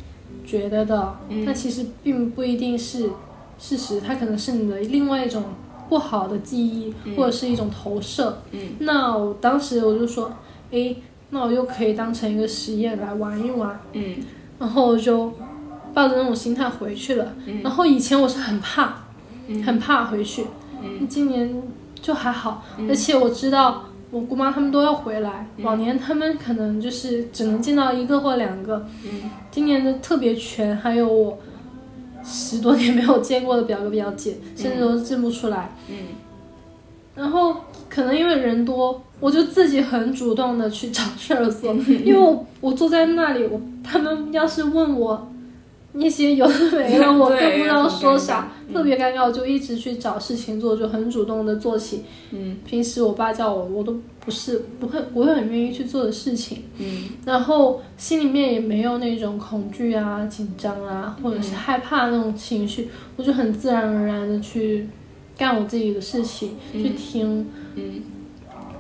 [SPEAKER 1] 觉得的，
[SPEAKER 2] 嗯
[SPEAKER 1] 但其实并不一定是事实，它可能是你的另外一种不好的记忆，或者是一种投射。
[SPEAKER 2] 嗯。
[SPEAKER 1] 那我当时我就说，诶，那我又可以当成一个实验来玩一玩，
[SPEAKER 2] 嗯。
[SPEAKER 1] 然后我就抱着那种心态回去了。然后以前我是很怕，很怕回去，
[SPEAKER 2] 嗯。
[SPEAKER 1] 今年就还好，而且我知道我姑妈他们都要回来，往年他们可能就是只能见到一个或两个，
[SPEAKER 2] 嗯。
[SPEAKER 1] 今年的特别全，还有我十多年没有见过的表哥表姐，甚至都认不出来。
[SPEAKER 2] 嗯
[SPEAKER 1] 然后可能因为人多，我就自己很主动的去找 事儿做，因为我我坐在那里，我他们要是问我那些有的没的，我
[SPEAKER 2] 对
[SPEAKER 1] 更不知道说啥，特别尴尬。我就一直去找事情做，就很主动的做起
[SPEAKER 2] 嗯。
[SPEAKER 1] 平时我爸叫我，我都不是不会不会很愿意去做的事情。
[SPEAKER 2] 嗯。
[SPEAKER 1] 然后心里面也没有那种恐惧啊、紧张啊，或者是害怕那种情绪，我就很自然而然的去干我自己的事情，去听，
[SPEAKER 2] 嗯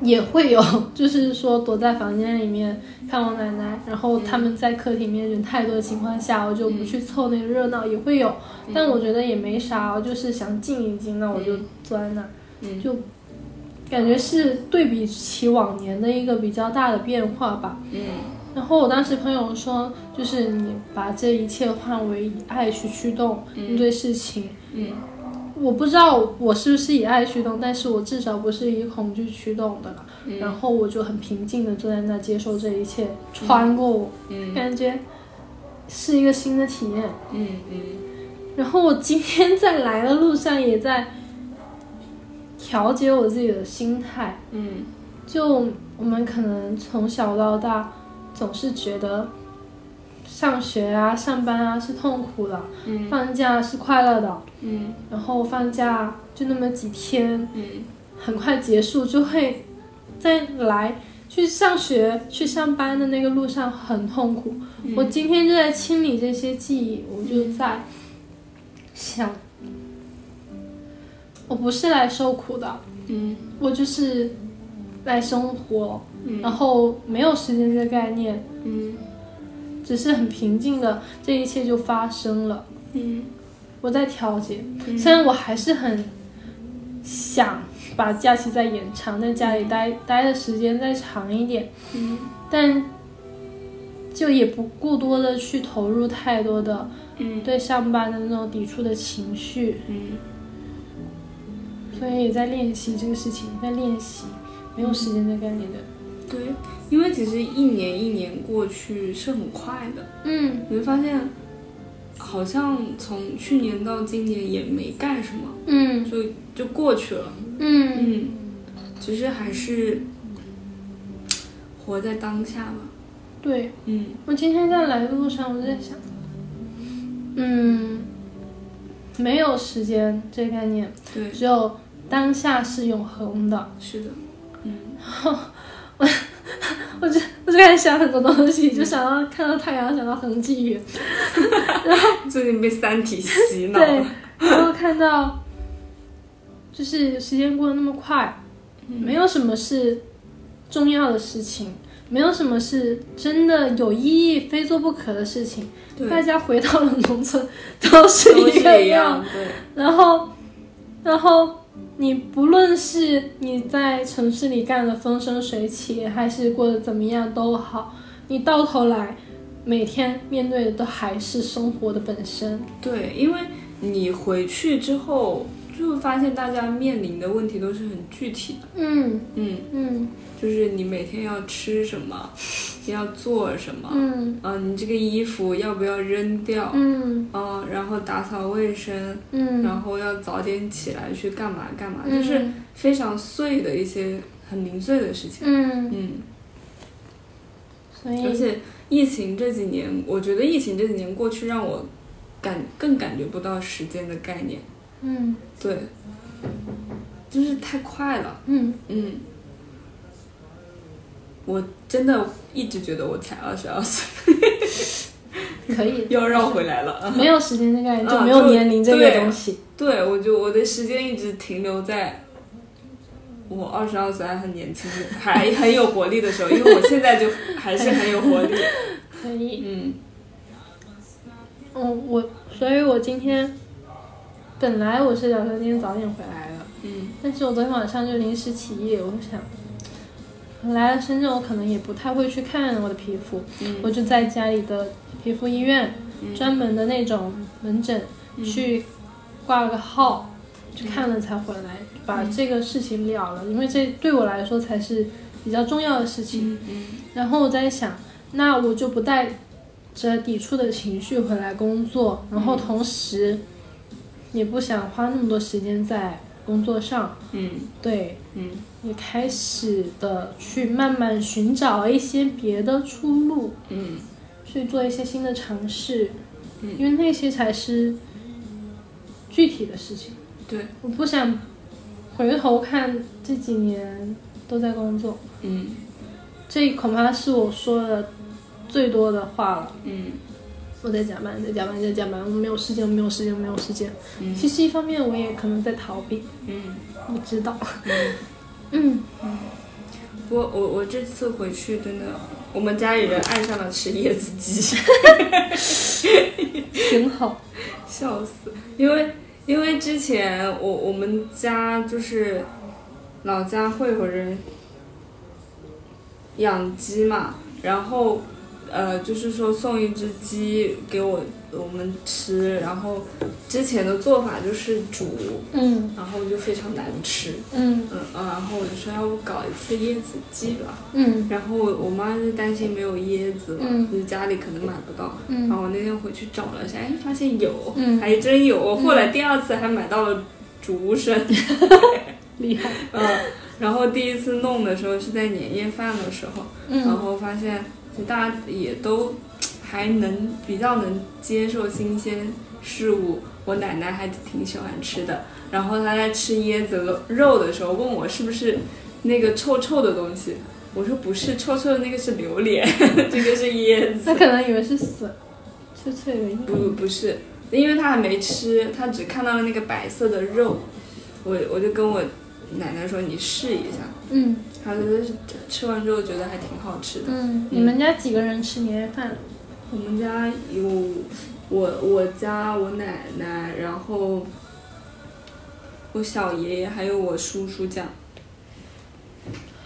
[SPEAKER 1] 也会有 就是说躲在房间里面看我奶奶，然后他们在客厅里面人太多的情况下，我就不去凑那个热闹，也会有，但我觉得也没啥，我就是想静一静，那我就坐在那就感觉是对比起往年的一个比较大的变化吧。
[SPEAKER 2] 嗯。
[SPEAKER 1] 然后我当时朋友说，就是你把这一切换为以爱去驱动应对事情。
[SPEAKER 2] 嗯
[SPEAKER 1] 我不知道我是不是以爱驱动，但是我至少不是以恐惧驱动的了。
[SPEAKER 2] 嗯
[SPEAKER 1] 然后我就很平静的坐在那接受这一切穿过我，
[SPEAKER 2] 嗯
[SPEAKER 1] 感觉是一个新的体验。
[SPEAKER 2] 嗯嗯
[SPEAKER 1] 然后我今天在来的路上也在调节我自己的心态。
[SPEAKER 2] 嗯
[SPEAKER 1] 就我们可能从小到大总是觉得上学啊、上班啊是痛苦的，
[SPEAKER 2] 嗯。
[SPEAKER 1] 放假是快乐的，
[SPEAKER 2] 嗯。
[SPEAKER 1] 然后放假就那么几天，
[SPEAKER 2] 嗯。
[SPEAKER 1] 很快结束，就会再来去上学、去上班的那个路上很痛苦。
[SPEAKER 2] 嗯。
[SPEAKER 1] 我今天就在清理这些记忆，我就在想，我不是来受苦的，
[SPEAKER 2] 嗯。
[SPEAKER 1] 我就是来生活，
[SPEAKER 2] 嗯。
[SPEAKER 1] 然后没有时间这个概念，
[SPEAKER 2] 嗯
[SPEAKER 1] 只是很平静的，这一切就发生了。
[SPEAKER 2] 嗯。
[SPEAKER 1] 我在调节，虽然我还是很想把假期再延长，在家里待待的时间再长一点，
[SPEAKER 2] 嗯。
[SPEAKER 1] 但就也不过多的去投入太多的
[SPEAKER 2] 嗯。
[SPEAKER 1] 对上班的那种抵触的情绪，
[SPEAKER 2] 嗯。
[SPEAKER 1] 所以也在练习这个事情，在练习没有时间的概念的。
[SPEAKER 2] 对，因为其实一年一年过去是很快的，
[SPEAKER 1] 嗯
[SPEAKER 2] 你会发现，好像从去年到今年也没干什么，
[SPEAKER 1] 嗯
[SPEAKER 2] 就就过去了。
[SPEAKER 1] 嗯
[SPEAKER 2] 嗯，其实还是活在当下吧。
[SPEAKER 1] 对。
[SPEAKER 2] 嗯
[SPEAKER 1] 我今天在来的路上，我就在想，嗯，没有时间这个概念，
[SPEAKER 2] 对，
[SPEAKER 1] 只有当下是永恒的。
[SPEAKER 2] 是的。嗯
[SPEAKER 1] 我 我就我就开始想很多东西，就想到看到太阳，想到恒纪元，
[SPEAKER 2] 最近被《三体》洗脑。
[SPEAKER 1] 对。，然后看到，就是时间过得那么快，没有什么是重要的事情，没有什么是真的有意义、非做不可的事情。大家回到了农村，都是一个样然后，然后你不论是你在城市里干的风生水起，还是过得怎么样都好，你到头来每天面对的都还是生活的本身。
[SPEAKER 2] 对，因为你回去之后，就会发现大家面临的问题都是很具体的。
[SPEAKER 1] 嗯。
[SPEAKER 2] 嗯，
[SPEAKER 1] 嗯。
[SPEAKER 2] 就是你每天要吃什么，要做什么，
[SPEAKER 1] 嗯。
[SPEAKER 2] 啊，你这个衣服要不要扔掉？
[SPEAKER 1] 嗯。
[SPEAKER 2] 啊，然后打扫卫生，
[SPEAKER 1] 嗯，
[SPEAKER 2] 然后要早点起来去干嘛干嘛，
[SPEAKER 1] 嗯。
[SPEAKER 2] 就是非常碎的一些很零碎的事情。
[SPEAKER 1] 嗯，
[SPEAKER 2] 嗯，
[SPEAKER 1] 所以
[SPEAKER 2] 而且疫情这几年，我觉得疫情这几年过去，让我感更感觉不到时间的概念。
[SPEAKER 1] 嗯
[SPEAKER 2] 对，就是太快了。
[SPEAKER 1] 嗯
[SPEAKER 2] 嗯，我真的一直觉得我才二十二岁，
[SPEAKER 1] 可以
[SPEAKER 2] 又绕回来了。
[SPEAKER 1] 没有时间这个概念，就
[SPEAKER 2] 啊
[SPEAKER 1] 没有年龄这个东西。
[SPEAKER 2] 对，我就我的时间一直停留在我二十二岁还很年轻，还很有活力的时候，因为我现在就还是很有活力。
[SPEAKER 1] 可以。
[SPEAKER 2] 嗯
[SPEAKER 1] 嗯，我，所以我今天本来我是打算今天早点回来的，
[SPEAKER 2] 嗯。
[SPEAKER 1] 但是我昨天晚上就临时起意，我就想，来了深圳，我可能也不太会去看我的皮肤，
[SPEAKER 2] 嗯。
[SPEAKER 1] 我就在家里的皮肤医院、专门的那种门诊、去挂了个号，去看了才回来，把这个事情了了，因为这对我来说才是比较重要的事情。
[SPEAKER 2] 嗯嗯。
[SPEAKER 1] 然后我在想，那我就不带着抵触的情绪回来工作，然后同时也不想花那么多时间在工作上，
[SPEAKER 2] 嗯
[SPEAKER 1] 对，
[SPEAKER 2] 嗯
[SPEAKER 1] 也开始的去慢慢寻找一些别的出路，
[SPEAKER 2] 嗯
[SPEAKER 1] 去做一些新的尝试，
[SPEAKER 2] 嗯
[SPEAKER 1] 因为那些才是具体的事情。
[SPEAKER 2] 对，
[SPEAKER 1] 我不想回头看这几年都在工作，
[SPEAKER 2] 嗯
[SPEAKER 1] 这恐怕是我说的最多的话了。
[SPEAKER 2] 嗯
[SPEAKER 1] 我在加班，在加班，在加班，我没有时间，我没有时间，我没有时间。
[SPEAKER 2] 嗯
[SPEAKER 1] 其实一方面我也可能在逃避，
[SPEAKER 2] 嗯
[SPEAKER 1] 我知道。
[SPEAKER 2] 嗯。
[SPEAKER 1] 嗯，
[SPEAKER 2] 我 我我这次回去真的，我们家里人爱上了吃椰子鸡
[SPEAKER 1] 挺好。
[SPEAKER 2] 笑死！因为因为之前我我们家就是老家会有人养鸡嘛，然后呃就是说送一只鸡给我我们吃，然后之前的做法就是煮，
[SPEAKER 1] 嗯
[SPEAKER 2] 然后就非常难吃，
[SPEAKER 1] 嗯
[SPEAKER 2] 嗯嗯，然后我就说要不搞一次椰子鸡吧。
[SPEAKER 1] 嗯
[SPEAKER 2] 然后我我妈就担心没有椰子了，
[SPEAKER 1] 嗯
[SPEAKER 2] 就是家里可能买不到。嗯然
[SPEAKER 1] 嗯
[SPEAKER 2] 后我那天回去找了一下，哎，发现有，
[SPEAKER 1] 嗯
[SPEAKER 2] 还真有。后来第二次还买到了竹笙，
[SPEAKER 1] 厉害。
[SPEAKER 2] 嗯，然后第一次弄的时候是在年夜饭的时候，然
[SPEAKER 1] 嗯
[SPEAKER 2] 后发现就大家也都还能比较能接受新鲜事物，我奶奶还挺喜欢吃的。然后她在吃椰子肉肉的时候问我是不是那个臭臭的东西，我说不是，臭臭的那个是榴莲，这个是椰子。
[SPEAKER 1] 她可能以为是笋，脆脆的硬。
[SPEAKER 2] 不不是，因为她还没吃，她只看到了那个白色的肉，我我就跟我奶奶说你试一下，
[SPEAKER 1] 嗯
[SPEAKER 2] 她觉得吃完之后觉得还挺好吃的。
[SPEAKER 1] 嗯，你们家几个人吃年夜饭？
[SPEAKER 2] 我们家有我我家我奶奶，然后我小爷爷还有我叔叔家，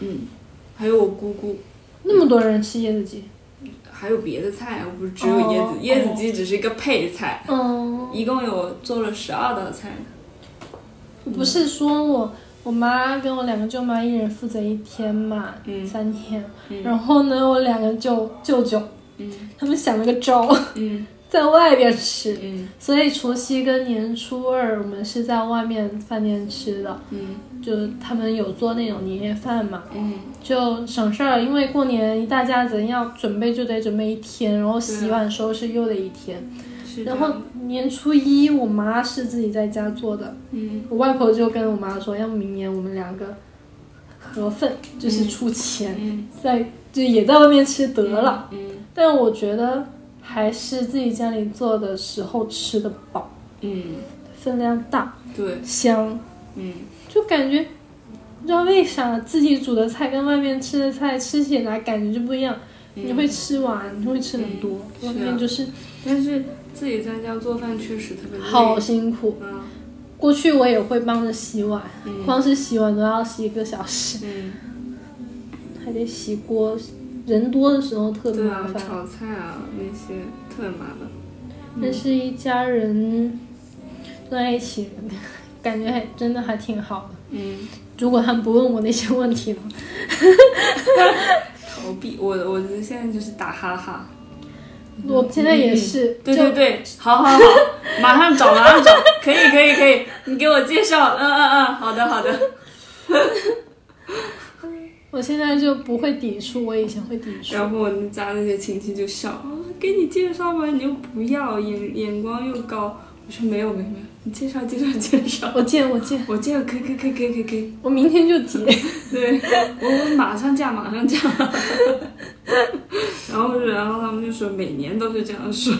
[SPEAKER 2] 嗯，还有我姑姑。
[SPEAKER 1] 那么多人吃椰子鸡？
[SPEAKER 2] 还有别的菜啊，不是只有椰子，
[SPEAKER 1] 哦
[SPEAKER 2] 椰子鸡只是一个配菜，
[SPEAKER 1] 嗯，
[SPEAKER 2] 一共有做了十二道菜。
[SPEAKER 1] 不是说我我妈跟我两个舅妈一人负责一天嘛，
[SPEAKER 2] 嗯
[SPEAKER 1] 三天。
[SPEAKER 2] 嗯
[SPEAKER 1] 然后呢，我两个舅舅舅
[SPEAKER 2] 嗯
[SPEAKER 1] 他们想了个招，
[SPEAKER 2] 嗯
[SPEAKER 1] 在外边吃，
[SPEAKER 2] 嗯
[SPEAKER 1] 所以除夕跟年初二我们是在外面饭店吃的。
[SPEAKER 2] 嗯
[SPEAKER 1] 就他们有做那种年夜饭嘛，
[SPEAKER 2] 嗯
[SPEAKER 1] 就省事儿，因为过年一大家子要准备就得准备一天，然后洗碗收拾又得一天。
[SPEAKER 2] 是
[SPEAKER 1] 然后。年初一我妈是自己在家做的，
[SPEAKER 2] 嗯。
[SPEAKER 1] 我外婆就跟我妈说，要不明年我们两个合份，就是出钱，
[SPEAKER 2] 嗯。
[SPEAKER 1] 在就也在外面吃得了。
[SPEAKER 2] 嗯
[SPEAKER 1] 但我觉得还是自己家里做的时候吃的饱，
[SPEAKER 2] 嗯，
[SPEAKER 1] 分量大，
[SPEAKER 2] 对，
[SPEAKER 1] 香，
[SPEAKER 2] 嗯。
[SPEAKER 1] 就感觉不知道为啥自己煮的菜跟外面吃的菜吃起来感觉就不一样。
[SPEAKER 2] 嗯。
[SPEAKER 1] 你会吃完，你会吃很多，
[SPEAKER 2] 嗯
[SPEAKER 1] 外面就是
[SPEAKER 2] 但是自己在家做饭确实特别累。
[SPEAKER 1] 好辛苦。
[SPEAKER 2] 嗯
[SPEAKER 1] 过去我也会帮着洗碗，
[SPEAKER 2] 嗯
[SPEAKER 1] 光是洗碗都要洗一个小时，
[SPEAKER 2] 嗯，
[SPEAKER 1] 还得洗锅，人多的时候特别
[SPEAKER 2] 对啊，
[SPEAKER 1] 麻烦。
[SPEAKER 2] 炒菜啊那些特别麻烦。
[SPEAKER 1] 但是一家人坐在一起，感觉还真的还挺好的。
[SPEAKER 2] 嗯，
[SPEAKER 1] 如果他们不问我那些问题了，
[SPEAKER 2] 逃避我我现在就是打哈哈。
[SPEAKER 1] 我现在也是，就
[SPEAKER 2] 对对对，好好好，马上找马上找，可以可以可以，你给我介绍，嗯嗯嗯，好的好的。
[SPEAKER 1] 我现在就不会抵触，我以前会抵触。
[SPEAKER 2] 然后我们家那些亲戚就笑，啊给你介绍吧，你又不要，眼眼光又高。我说没有没有没有，你介绍介绍介绍。
[SPEAKER 1] 我见我见，
[SPEAKER 2] 我见可以可以可以可以可以可以，
[SPEAKER 1] 我明天就结。
[SPEAKER 2] 对我我马上嫁马上嫁。然后然后他们就说每年都是这样说。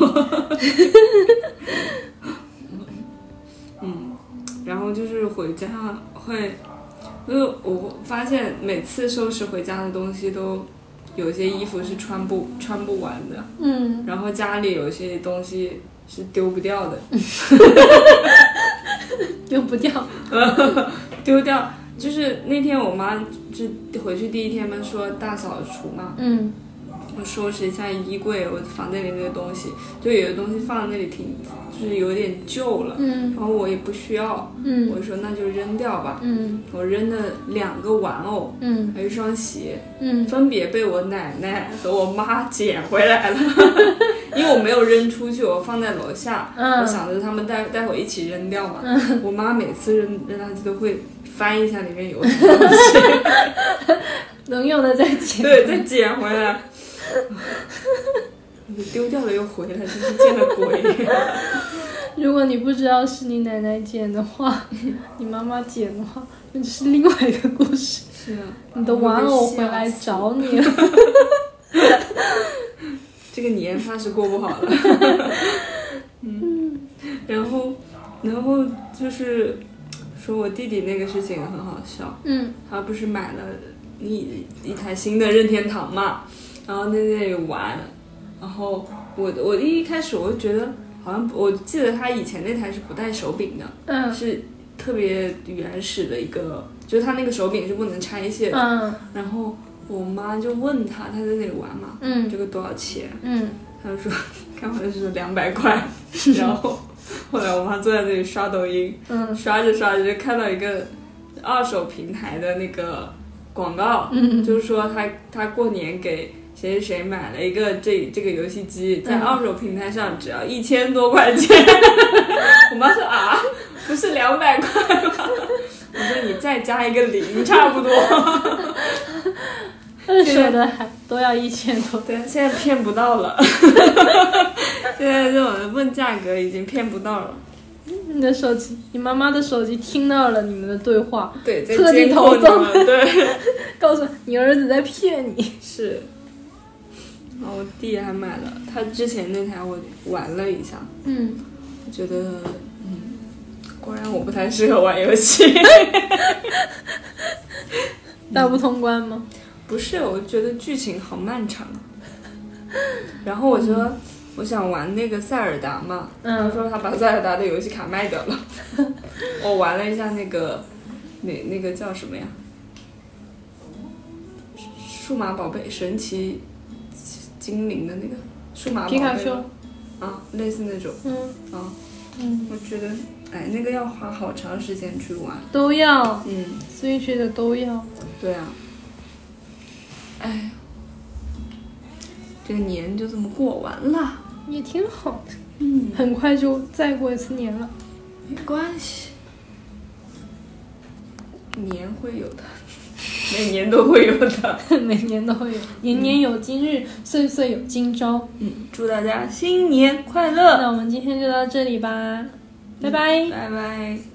[SPEAKER 2] 嗯，然后就是回家会，因为我发现每次收拾回家的东西都有些衣服是穿不穿不完的，
[SPEAKER 1] 嗯，
[SPEAKER 2] 然后家里有些东西是丢不掉的，
[SPEAKER 1] 丢不掉。
[SPEAKER 2] 丢掉。就是那天我妈就回去第一天嘛，说大扫除嘛，
[SPEAKER 1] 嗯。
[SPEAKER 2] 我收拾一下衣柜，我房间里那些东西，就有的东西放在那里挺，就是有点旧了，
[SPEAKER 1] 嗯。
[SPEAKER 2] 然后我也不需要，
[SPEAKER 1] 嗯。
[SPEAKER 2] 我说那就扔掉吧。
[SPEAKER 1] 嗯。
[SPEAKER 2] 我扔了两个玩偶，
[SPEAKER 1] 嗯。
[SPEAKER 2] 还有一双鞋，
[SPEAKER 1] 嗯。
[SPEAKER 2] 分别被我奶奶和我妈捡回来了，因为我没有扔出去，我放在楼下，
[SPEAKER 1] 嗯。
[SPEAKER 2] 我想着他们待待会一起扔掉嘛。我妈每次扔扔垃圾都会翻一下里面有什么东西，
[SPEAKER 1] 能用的再捡。
[SPEAKER 2] 对，再捡回来。你丢掉了又回来，真是见了鬼。
[SPEAKER 1] 如果你不知道是你奶奶捡的话，你妈妈捡的话，那就是另外一个故事。
[SPEAKER 2] 是啊，
[SPEAKER 1] 你的玩偶回来找你了。
[SPEAKER 2] 这个年怕是过不好了。嗯，然后，然后就是说我弟弟那个事情很好笑。
[SPEAKER 1] 嗯
[SPEAKER 2] 他不是买了一一台新的任天堂嘛，然后在那里玩，然后我我一开始我就觉得好像我记得他以前那台是不带手柄的，
[SPEAKER 1] 嗯
[SPEAKER 2] 是特别原始的一个，就是他那个手柄是不能拆卸的。
[SPEAKER 1] 嗯
[SPEAKER 2] 然后我妈就问他，他在那里玩嘛，
[SPEAKER 1] 嗯
[SPEAKER 2] 这个多少钱？
[SPEAKER 1] 嗯
[SPEAKER 2] 他就说 看好像是两百块，然后后来我妈坐在那里刷抖音，
[SPEAKER 1] 嗯
[SPEAKER 2] 刷着刷着就看到一个二手平台的那个广告，
[SPEAKER 1] 嗯
[SPEAKER 2] 就是说他他过年给谁谁谁买了一个这这个游戏机，在
[SPEAKER 1] 嗯
[SPEAKER 2] 二手平台上只要一千多块钱。我妈说啊，不是两百块吗？我说你再加一个零，差不多。
[SPEAKER 1] 二手的还都要一千多。
[SPEAKER 2] 对，现在骗不到了。现在这种问价格已经骗不到了。
[SPEAKER 1] 你的手机，你妈妈的手机听到了你们的对话，
[SPEAKER 2] 对，在
[SPEAKER 1] 特地
[SPEAKER 2] 监控
[SPEAKER 1] 投送
[SPEAKER 2] 你们对。
[SPEAKER 1] 告诉你儿子在骗你。
[SPEAKER 2] 是，然后我弟还买了，他之前那台我玩了一下，
[SPEAKER 1] 嗯，
[SPEAKER 2] 我觉得，嗯，果然我不太适合玩游戏。
[SPEAKER 1] 打不通关吗？
[SPEAKER 2] 不是，我觉得剧情好漫长。然后我说，我想玩那个塞尔达嘛，他
[SPEAKER 1] 嗯
[SPEAKER 2] 说他把塞尔达的游戏卡卖掉了。我玩了一下那个，那那个叫什么呀？数码宝贝神奇精灵的那个数码宝贝
[SPEAKER 1] 皮卡丘
[SPEAKER 2] 啊，类似那种
[SPEAKER 1] 嗯
[SPEAKER 2] 啊，
[SPEAKER 1] 嗯，
[SPEAKER 2] 我觉得哎，那个要花好长时间去玩。
[SPEAKER 1] 都要
[SPEAKER 2] 嗯
[SPEAKER 1] ，，Switch 的都要。
[SPEAKER 2] 对啊。哎，这个年就这么过完了。
[SPEAKER 1] 也挺好的，
[SPEAKER 2] 嗯，
[SPEAKER 1] 很快就再过一次年了。
[SPEAKER 2] 没关系，年会有的，每年都会有的。
[SPEAKER 1] 每年都会有，年年有今日，岁岁有今朝。
[SPEAKER 2] 嗯，祝大家新年快乐，
[SPEAKER 1] 那我们今天就到这里吧，拜拜。
[SPEAKER 2] 拜拜。